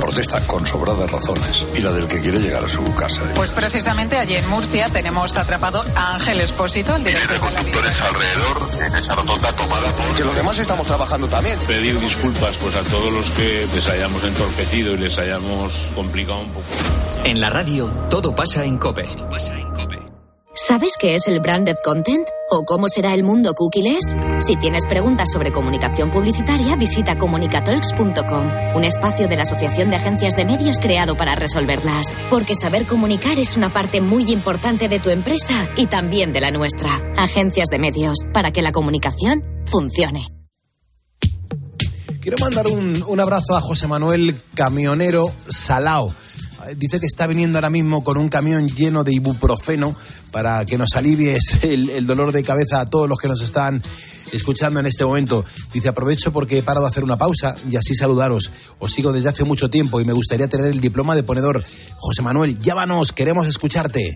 protesta con sobradas razones y la del que quiere llegar a su casa. Pues precisamente allí en Murcia tenemos atrapado a Ángel Espósito, el director de conductores alrededor en esa rotonda tomada por... Que los demás estamos trabajando también. Pedir disculpas pues a todos los que les hayamos entorpecido y les hayamos complicado un poco. En la radio, todo pasa en COPE. ¿Sabes qué es el branded content? ¿O cómo será el mundo cookies? Si tienes preguntas sobre comunicación publicitaria, visita comunicatalks.com, un espacio de la Asociación de Agencias de Medios creado para resolverlas. Porque saber comunicar es una parte muy importante de tu empresa y también de la nuestra. Agencias de Medios, para que la comunicación funcione. Quiero mandar un, un abrazo a José Manuel Camionero Salao. Dice que está viniendo ahora mismo con un camión lleno de ibuprofeno para que nos alivies el, dolor de cabeza a todos los que nos están escuchando en este momento. Dice, aprovecho porque he parado a hacer una pausa y así saludaros. Os sigo desde hace mucho tiempo y me gustaría tener el diploma de ponedor. José Manuel, llámanos, queremos escucharte.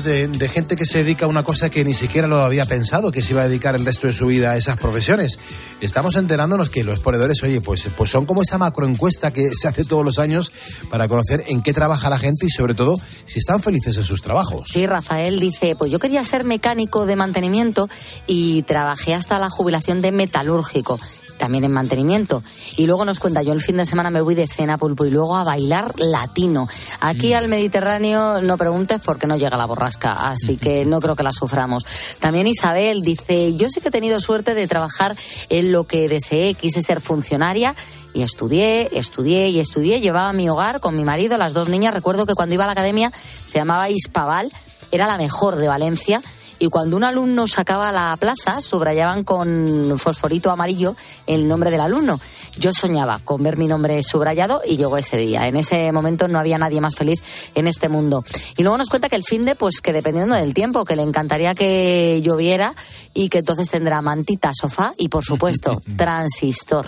De gente que se dedica a una cosa que ni siquiera lo había pensado, que se iba a dedicar el resto de su vida a esas profesiones. Estamos enterándonos que los ponedores, oye, pues, pues son como esa macroencuesta que se hace todos los años para conocer en qué trabaja la gente y sobre todo si están felices en sus trabajos. Sí, Rafael dice, pues yo quería ser mecánico de mantenimiento y trabajé hasta la jubilación de metalúrgico también en mantenimiento. Y luego nos cuenta, yo el fin de semana me voy de cena pulpo y luego a bailar latino. Aquí al Mediterráneo no preguntes porque no llega la borrasca, así que no creo que la suframos. También Isabel dice, yo sí que he tenido suerte de trabajar en lo que deseé, quise ser funcionaria y estudié, estudié y estudié. Llevaba mi hogar con mi marido, las dos niñas. Recuerdo que cuando iba a la academia se llamaba Ispaval, era la mejor de Valencia y cuando un alumno sacaba la plaza, subrayaban con fosforito amarillo el nombre del alumno. Yo soñaba con ver mi nombre subrayado y llegó ese día. En ese momento no había nadie más feliz en este mundo. Y luego nos cuenta que el fin de, pues que dependiendo del tiempo, que le encantaría que lloviera y que entonces tendrá mantita, sofá y por supuesto transistor.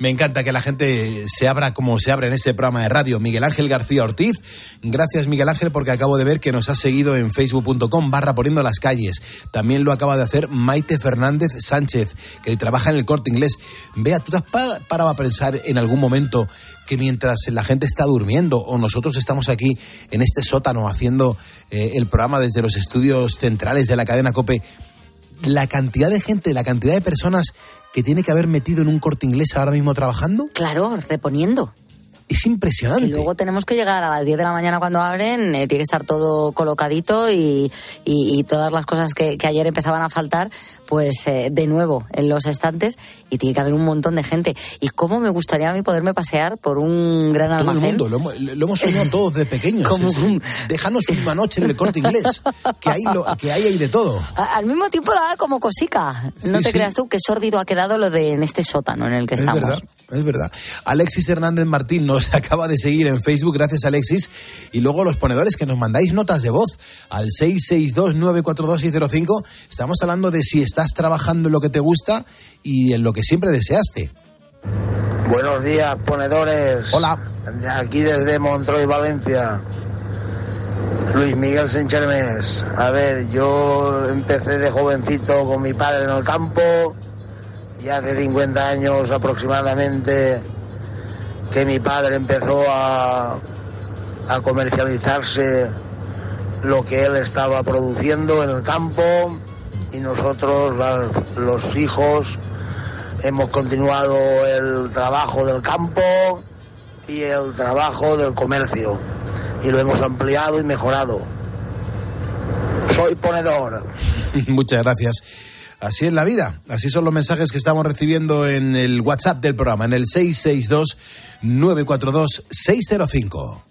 Me encanta que la gente se abra como se abre en este programa de radio. Miguel Ángel García Ortiz. Gracias, Miguel Ángel, porque acabo de ver que nos ha seguido en facebook.com barra poniendo las calles. También lo acaba de hacer Maite Fernández Sánchez, que trabaja en el corte inglés. Vea, ¿tú te has pa- parado a pensar en algún momento que mientras la gente está durmiendo o nosotros estamos aquí en este sótano haciendo eh, el programa desde los estudios centrales de la cadena COPE, la cantidad de gente, la cantidad de personas que tiene que haber metido en un corte inglés ahora mismo trabajando? Claro, reponiendo. Es impresionante. Y luego tenemos que llegar a las 10 de la mañana cuando abren, eh, tiene que estar todo colocadito y, y, y todas las cosas que, que, ayer empezaban a faltar, pues eh, de nuevo en los estantes y tiene que haber un montón de gente. Y cómo me gustaría a mí poderme pasear por un gran Todo almacén. el mundo, lo, hemos- lo hemos soñado todos de pequeños. Como es- un- Déjanos una noche en el corte inglés, que hay, lo, que hay, hay de todo. A- Al mismo tiempo da como cosica. No Sí, te sí. creas tú que sórdido ha quedado lo de en este sótano en el que Es estamos. verdad, es verdad. Alexis Hernández Martín nos acaba de seguir en Facebook, gracias Alexis. Y luego los ponedores que nos mandáis notas de voz al 662-942-605. Estamos hablando de si estás trabajando en lo que te gusta y en lo que siempre deseaste. Buenos días, ponedores. Hola. Aquí desde Montreux, Valencia. Luis Miguel Senchermes. A ver, yo empecé de jovencito con mi padre en el campo y hace 50 años aproximadamente que mi padre empezó a, comercializarse lo que él estaba produciendo en el campo y nosotros, los hijos, hemos continuado el trabajo del campo y el trabajo del comercio y lo hemos ampliado y mejorado. Soy ponedor. Muchas gracias. Así es la vida, así son los mensajes que estamos recibiendo en el WhatsApp del programa, en el 662-942-605.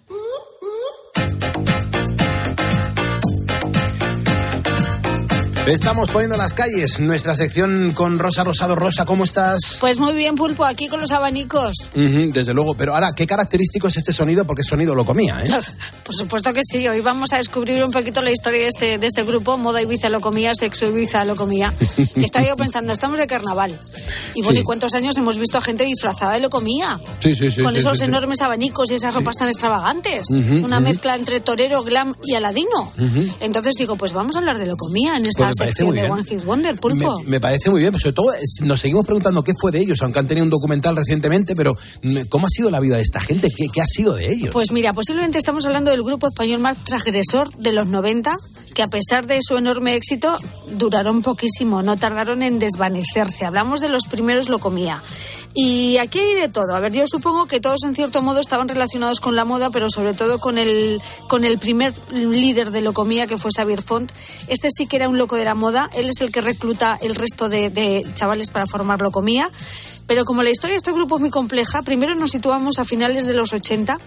Estamos poniendo las calles, nuestra sección con Rosa Rosado. Rosa, ¿cómo estás? Pues muy bien, Pulpo, aquí con los abanicos. Ujú, desde luego, pero ahora, ¿qué característico es este sonido? Porque sonido lo comía, ¿eh? Por supuesto que sí. Hoy vamos a descubrir un poquito la historia de este, de este grupo. Moda Ibiza lo comía, sexo Ibiza lo comía. Y estaba yo pensando, estamos de carnaval. Y bueno, Sí. ¿y cuántos años hemos visto a gente disfrazada de lo comía? Sí, sí, sí. Con sí, esos sí, enormes abanicos y esas ropas tan extravagantes. Ujú, Una ujú. mezcla entre torero, glam y aladino. Entonces digo, pues vamos a hablar de lo comía en esta Pues parece muy bien. Wonder. Me, me parece muy bien, pero sobre todo nos seguimos preguntando qué fue de ellos, aunque han tenido un documental recientemente, pero mm, ¿cómo ha sido la vida de esta gente? ¿Qué, qué ha sido de ellos? Pues mira, posiblemente estamos hablando del grupo español más transgresor de los 90, que a pesar de su enorme éxito, duraron poquísimo, no tardaron en desvanecerse. Hablamos de los primeros lo comía. Y aquí hay de todo. A ver, yo supongo que todos en cierto modo estaban relacionados con la moda, pero sobre todo con el, con el primer líder de lo comía, que fue Xavier Font. Este sí que era un loco de la moda. Él es el que recluta el resto de, de chavales para formar lo comía. Pero como la historia de este grupo es muy compleja, primero nos situamos a finales de los 80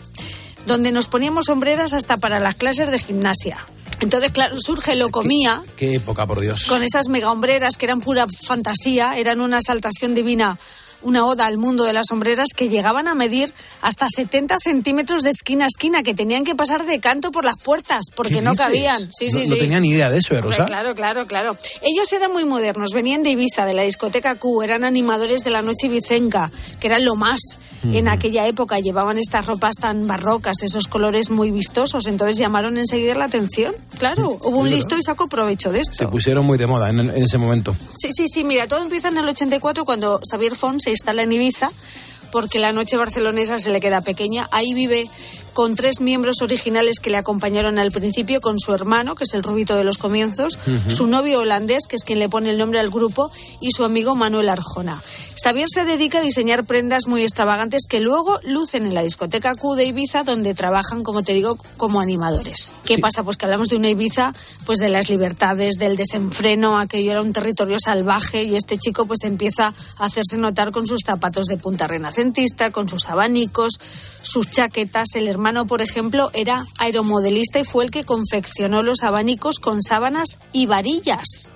donde nos poníamos sombreras hasta para las clases de gimnasia. Entonces, claro, surge lo comía Qué época, por Dios. con esas mega hombreras que eran pura fantasía, eran una exaltación divina, una oda al mundo de las sombreras que llegaban a medir hasta 70 centímetros de esquina a esquina, que tenían que pasar de canto por las puertas porque ¿Qué no dices? cabían. Sí, no, sí, no sí. tenía ni idea de eso, ¿eh, Rosa? Claro, claro, claro. Ellos eran muy modernos, venían de Ibiza, de la discoteca Q, eran animadores de la noche ibicenca, que eran lo más en aquella época. Llevaban estas ropas tan barrocas, esos colores muy vistosos, entonces llamaron enseguida la atención. Claro, hubo un listo y sacó provecho de esto. Se pusieron muy de moda en, en ese momento. Sí, sí, sí, mira, todo empieza en el 84 cuando Xavier Font se instala en Ibiza porque la noche barcelonesa se le queda pequeña. Ahí vive con tres miembros originales que le acompañaron al principio, con su hermano, que es el rubito de los comienzos, su novio holandés, que es quien le pone el nombre al grupo, y su amigo Manuel Arjona. Xavier se dedica a diseñar prendas muy extravagantes que luego lucen en la discoteca Q de Ibiza, donde trabajan, como te digo, como animadores. ¿Qué pasa? Pues que hablamos de una Ibiza, pues de las libertades, del desenfreno, aquello era un territorio salvaje y este chico pues empieza a hacerse notar con sus zapatos de punta renacentista, con sus abanicos, sus chaquetas. El hermano, por ejemplo, era aeromodelista y fue el que confeccionó los abanicos con sábanas y varillas.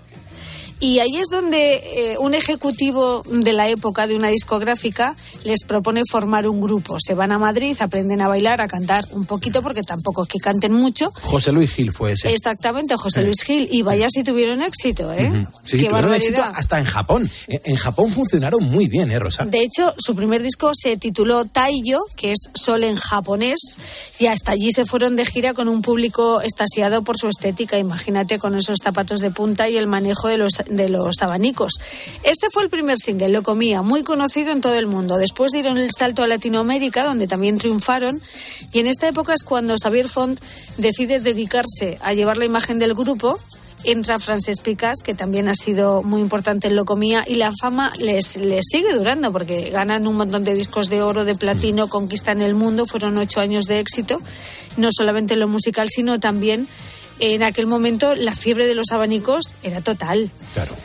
Y ahí es donde eh, un ejecutivo de la época de una discográfica les propone formar un grupo. Se van a Madrid, aprenden a bailar, a cantar un poquito, porque tampoco es que canten mucho. José Luis Gil fue ese. Exactamente, José Luis Gil. Y vaya si tuvieron éxito, ¿eh? Ujú. Sí, Qué tuvieron éxito hasta en Japón. En, en Japón funcionaron muy bien, ¿eh, Rosa? De hecho, su primer disco se tituló Taiyo, que es sol en japonés, y hasta allí se fueron de gira con un público estasiado por su estética. Imagínate con esos zapatos de punta y el manejo de los, de los abanicos. Este fue el primer single, Lo Comía, muy conocido en todo el mundo. Después dieron el salto a Latinoamérica, donde también triunfaron, y en esta época es cuando Xavier Font decide dedicarse a llevar la imagen del grupo entra Frances Picas, que también ha sido muy importante en Locomía, y la fama les, les sigue durando, porque ganan un montón de discos de oro, de platino, conquistan el mundo, fueron ocho años de éxito, no solamente en lo musical, sino también en aquel momento la fiebre de los abanicos era total.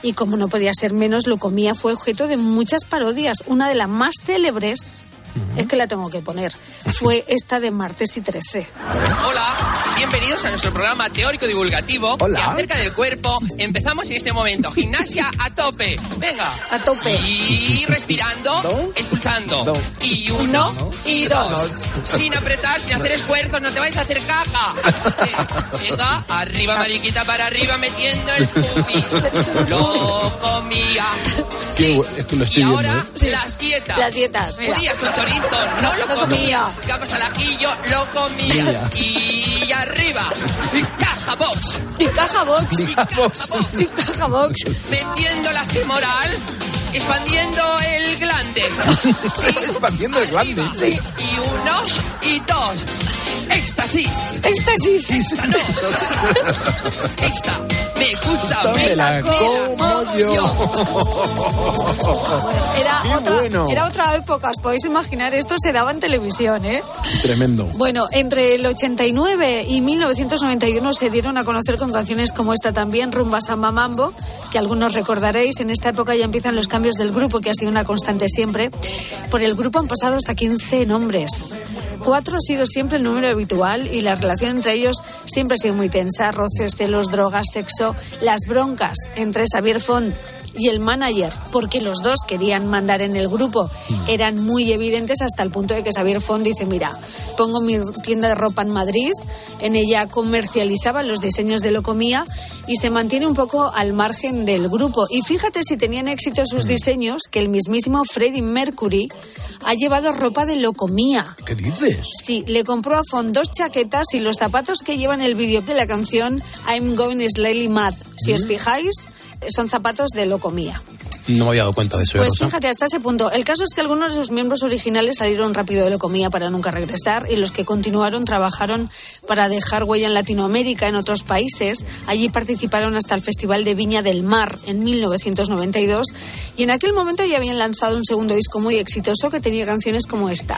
Y como no podía ser menos, Locomía fue objeto de muchas parodias. Una de las más célebres es que la tengo que poner. Fue esta de martes y 13. Hola, bienvenidos a nuestro programa teórico divulgativo Hola. que acerca del cuerpo. Empezamos en este momento. Gimnasia a tope. Venga. A tope. Y respirando, expulsando. Y uno y dos. Sin apretar, sin hacer esfuerzos, no te vais a hacer caca. Eh, Venga, arriba, mariquita, para arriba, metiendo el pubis. Lo comía. Qué es que lo estoy Y viendo. ahora ¿eh? las dietas. Las dietas. Chorizo, no lo comía. Gambas al ajillo, lo comía. Y arriba, caja box. Y caja box. Y caja box. Y caja box. Metiendo la femoral, expandiendo el glande. Sí, Expandiendo el glande. Y uno y dos. Éxtasis. Éxtasis. Me gusta. Me la como yo. Era otra, bueno. era otra época, os podéis imaginar, esto se daba en televisión, ¿eh? Tremendo. Bueno, entre el 89 y 1991 se dieron a conocer con canciones como esta también, Rumba Samba Mambo, que algunos recordaréis. En esta época ya empiezan los cambios del grupo, que ha sido una constante siempre. Por el grupo han pasado hasta 15 nombres. Cuatro ha sido siempre el número habitual y la relación entre ellos siempre ha sido muy tensa. Roces, celos, drogas, sexo, las broncas entre Xavier Font y el manager, porque los dos querían mandar en el grupo, eran muy evidentes hasta el punto de que Xavier Font dice, mira, pongo mi tienda de ropa en Madrid, en ella comercializaba los diseños de Locomía y se mantiene un poco al margen del grupo. Y fíjate si tenían éxito sus diseños, que el mismísimo Freddie Mercury ha llevado ropa de Locomía. ¿Qué dices? Sí, le compró a Font dos chaquetas y los zapatos que llevan el vídeo de la canción I'm Going Slightly Mad. Si os fijáis, son zapatos de Locomía. No me había dado cuenta de eso, ¿eh, Pues Rosa? fíjate, hasta ese punto. El caso es que algunos de sus miembros originales salieron rápido de Locomía para nunca regresar y los que continuaron trabajaron para dejar huella en Latinoamérica, en otros países. Allí participaron hasta el Festival de Viña del Mar en 1992 y en aquel momento ya habían lanzado un segundo disco muy exitoso que tenía canciones como esta.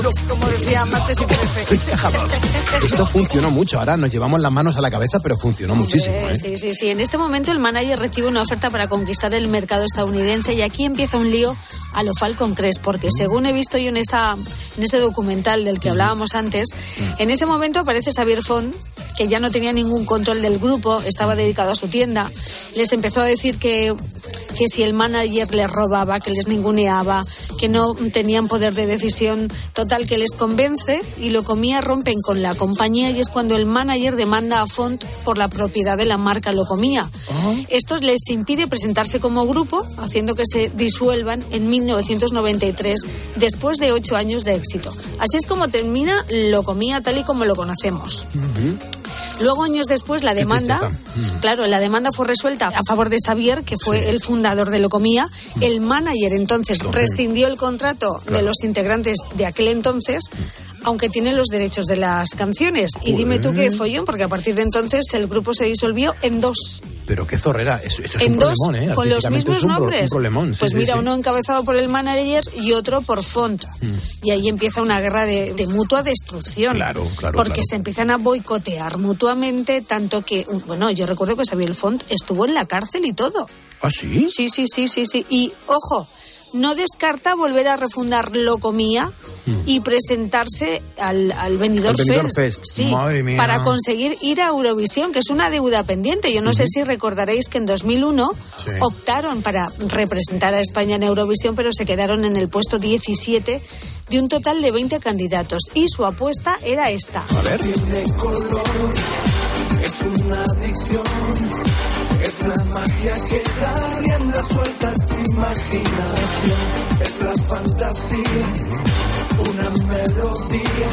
Como decía martes y 13. Esto funcionó mucho. Ahora nos llevamos las manos a la cabeza, pero funcionó muchísimo. Eh, ¿eh? Sí, sí, sí. En este momento el manager recibe una oferta para conquistar el mercado estadounidense y aquí empieza un lío a lo Falcon Crest, porque según he visto yo en, esta, en ese documental del que hablábamos antes, en ese momento aparece Xavier Font, que ya no tenía ningún control del grupo, estaba dedicado a su tienda, les empezó a decir que, que si el manager les robaba, que les ninguneaba, que no tenían poder de decisión, total que les convence y lo comía, rompen con la compañía y es cuando el manager demanda a Font por la propiedad de la marca Lo Comía. Esto les impide presentarse como grupo, haciendo que se disuelvan en 1993, después de ocho años de éxito. Así es como termina Lo Comía tal y como lo conocemos. Luego, años después, la demanda, claro, la demanda fue resuelta a favor de Xavier, que fue el fundador de Locomía. El manager entonces rescindió el contrato de los integrantes de aquel entonces. Aunque tiene los derechos de las canciones. Y dime tú qué follón, porque a partir de entonces el grupo se disolvió en dos. Pero qué zorrera. Eso, es en un dos, problemón, ¿eh? con los mismos es un pro- nombres. Un problemón. sí, pues sí, mira, sí. uno encabezado por el manager y otro por Font. Y ahí empieza una guerra de, de mutua destrucción. Claro, claro, Porque claro. se empiezan a boicotear mutuamente, tanto que, bueno, yo recuerdo que Xavier Font estuvo en la cárcel y todo. ¿Ah, sí? Sí, sí, sí, sí, sí. Y, ojo, no descarta volver a refundar Locomía y presentarse al, al Benidorm Fest. Fest. Sí, Madre mía. para conseguir ir a Eurovisión, que es una deuda pendiente. Yo no sé si recordaréis que en 2001 Sí. optaron para representar a España en Eurovisión, pero se quedaron en el puesto 17 de un total de 20 candidatos. Y su apuesta era esta. A ver. Es una adicción, es la magia que da rienda suelta a tu imaginación, es la fantasía, una melodía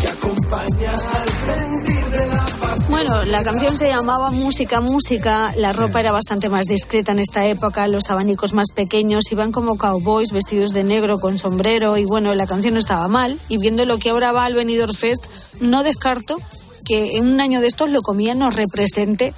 que acompaña al sentir de la pasión. Bueno, la canción se llamaba Música, Música. La ropa era bastante más discreta en esta época, los abanicos más pequeños, iban como cowboys vestidos de negro con sombrero y bueno, la canción no estaba mal. Y viendo lo que ahora va al Benidorm Fest, no descarto que en un año de estos lo comía nos represente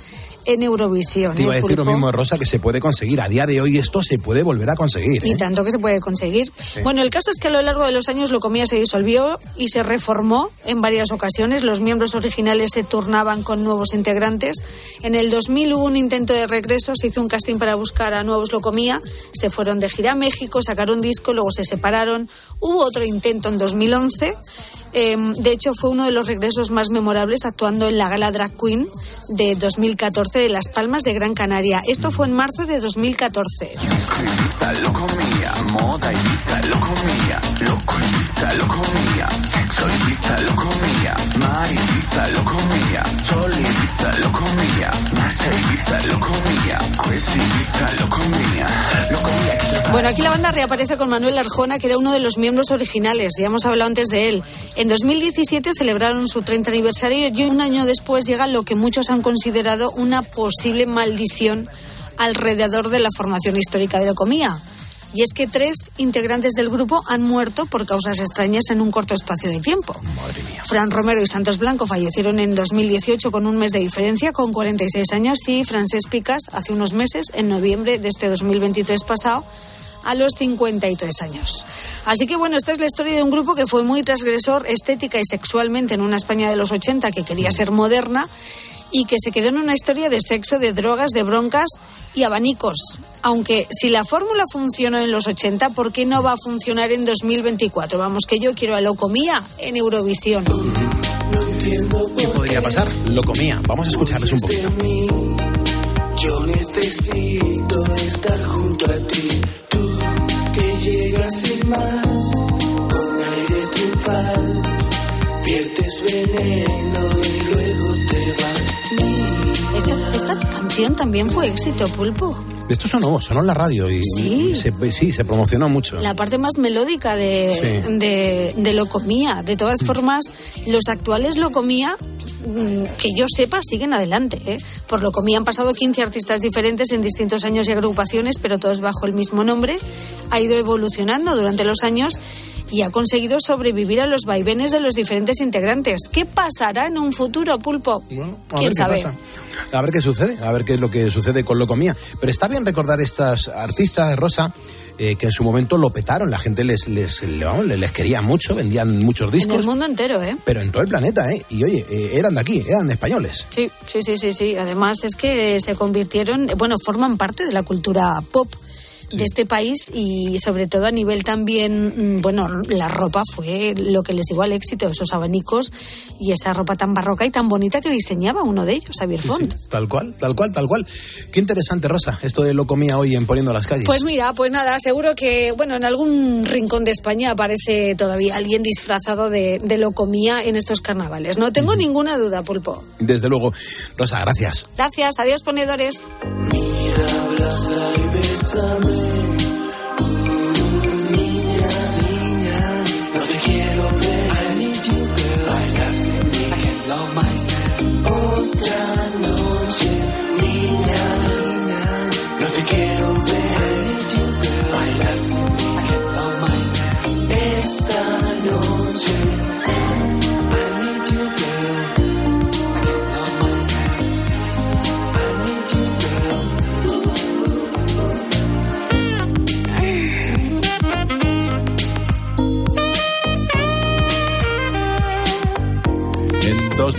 en Eurovisión. Te iba a ¿eh, decir lo mismo, Rosa, que se puede conseguir. A día de hoy esto se puede volver a conseguir. Y ¿eh? tanto que se puede conseguir. Bueno, el caso es que a lo largo de los años Locomía se disolvió y se reformó en varias ocasiones. Los miembros originales se turnaban con nuevos integrantes. En el 2000 hubo un intento de regreso, se hizo un casting para buscar a nuevos Locomía. Se fueron de gira a México, sacaron disco, luego se separaron. Hubo otro intento en 2011. Eh, de hecho, fue uno de los regresos más memorables actuando en la gala Drag Queen de 2014 de Las Palmas de Gran Canaria. Esto fue en marzo de 2014. Ibiza lo comía, moda Ibiza lo comía, loco Comía, comía, comía, comía, comía, comía, comía Bueno, aquí la banda reaparece con Manuel Arjona, que era uno de los miembros originales, ya hemos hablado antes de él. En 2017 celebraron su 30 aniversario y un año después llega lo que muchos han considerado una posible maldición alrededor de la formación histórica de Locomía. Y es que tres integrantes del grupo han muerto por causas extrañas en un corto espacio de tiempo. Fran Romero y Santos Blanco fallecieron en 2018 con un mes de diferencia, con 46 años, y Francés Picas hace unos meses, en noviembre de este 2023 pasado, a los 53 años. Así que bueno, esta es la historia de un grupo que fue muy transgresor estética y sexualmente en una España de los 80 que quería ser moderna y que se quedó en una historia de sexo, de drogas, de broncas y abanicos. Aunque si la fórmula funcionó en los 80, ¿por qué no va a funcionar en 2024? Vamos, que yo quiero a Locomía en Eurovisión. ¿Qué podría pasar? Lo comía. Vamos a escucharles un poquito. Yo necesito estar junto a ti, tú que llegas sin más, con aire triunfal, viertes veneno y luego te vas. Esta, canción también fue éxito, Pulpo. Esto sonó, sonó en la radio y Sí. se, sí, se promocionó mucho. La parte más melódica de, Sí. de, de Locomía. De todas formas, los actuales Locomía, mm, que yo sepa, siguen adelante. ¿eh? Por Locomía han pasado 15 artistas diferentes en distintos años y agrupaciones, pero todos bajo el mismo nombre. Ha ido evolucionando durante los años y ha conseguido sobrevivir a los vaivenes de los diferentes integrantes. ¿Qué pasará en un futuro, Pulpo? A ver ¿Quién qué sabe? pasa. A ver qué sucede, a ver qué es lo que sucede con Locomía. Pero está bien recordar estas artistas, Rosa, eh, que en su momento lo petaron. La gente les, les, les, les quería mucho, vendían muchos En el discos, mundo entero, ¿eh? pero en todo el planeta, ¿eh? Y oye, eh, eran de aquí, eran españoles. Sí, sí, sí, sí, sí. Además es que se convirtieron, bueno, forman parte de la cultura pop de este país y sobre todo a nivel también, mm, bueno, la ropa fue lo que les dio al éxito, esos abanicos y esa ropa tan barroca y tan bonita que diseñaba uno de ellos, Xavier Font. Tal cual, tal cual, tal cual. Qué interesante, Rosa, esto de Locomía hoy en Poniendo las calles. Pues mira, pues nada, seguro que, bueno, en algún rincón de España aparece todavía alguien disfrazado de, de locomía en estos carnavales. No tengo ninguna duda, Pulpo. Desde luego. Rosa, gracias. Gracias, adiós ponedores. Abraza y bésame.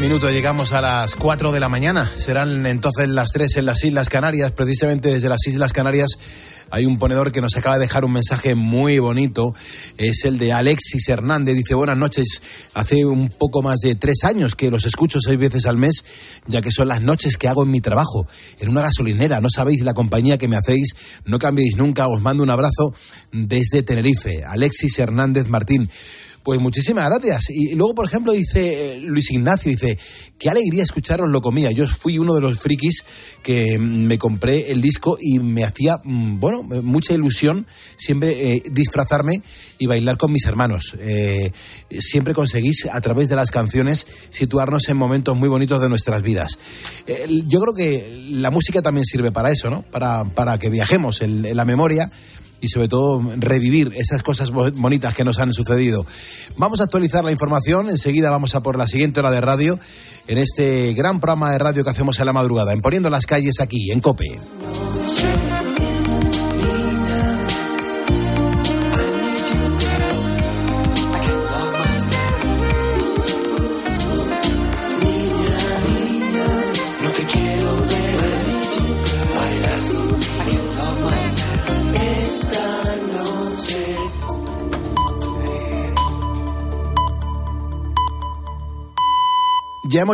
Llegamos a las cuatro de la mañana. Serán entonces las tres en las Islas Canarias. Precisamente desde las Islas Canarias hay un ponedor que nos acaba de dejar un mensaje muy bonito. Es el de Alexis Hernández. Dice, buenas noches. Hace un poco más de tres años que los escucho seis veces al mes, ya que son las noches que hago en mi trabajo, en una gasolinera. No sabéis la compañía que me hacéis. No cambiéis nunca. Os mando un abrazo desde Tenerife. Alexis Hernández Martín. Pues muchísimas gracias. Y luego, por ejemplo, dice eh, Luis Ignacio, dice, qué alegría escucharos lo comía. Yo fui uno de los frikis que mm, me compré el disco y me hacía, mm, bueno, mucha ilusión siempre eh, disfrazarme y bailar con mis hermanos. Eh, siempre conseguís, a través de las canciones, situarnos en momentos muy bonitos de nuestras vidas. Eh, yo creo que la música también sirve para eso, ¿no? Para, para que viajemos en la memoria y sobre todo revivir esas cosas bonitas que nos han sucedido. Vamos a actualizar la información, enseguida vamos a por la siguiente hora de radio en este gran programa de radio que hacemos en la madrugada, en Poniendo las calles aquí, en COPE.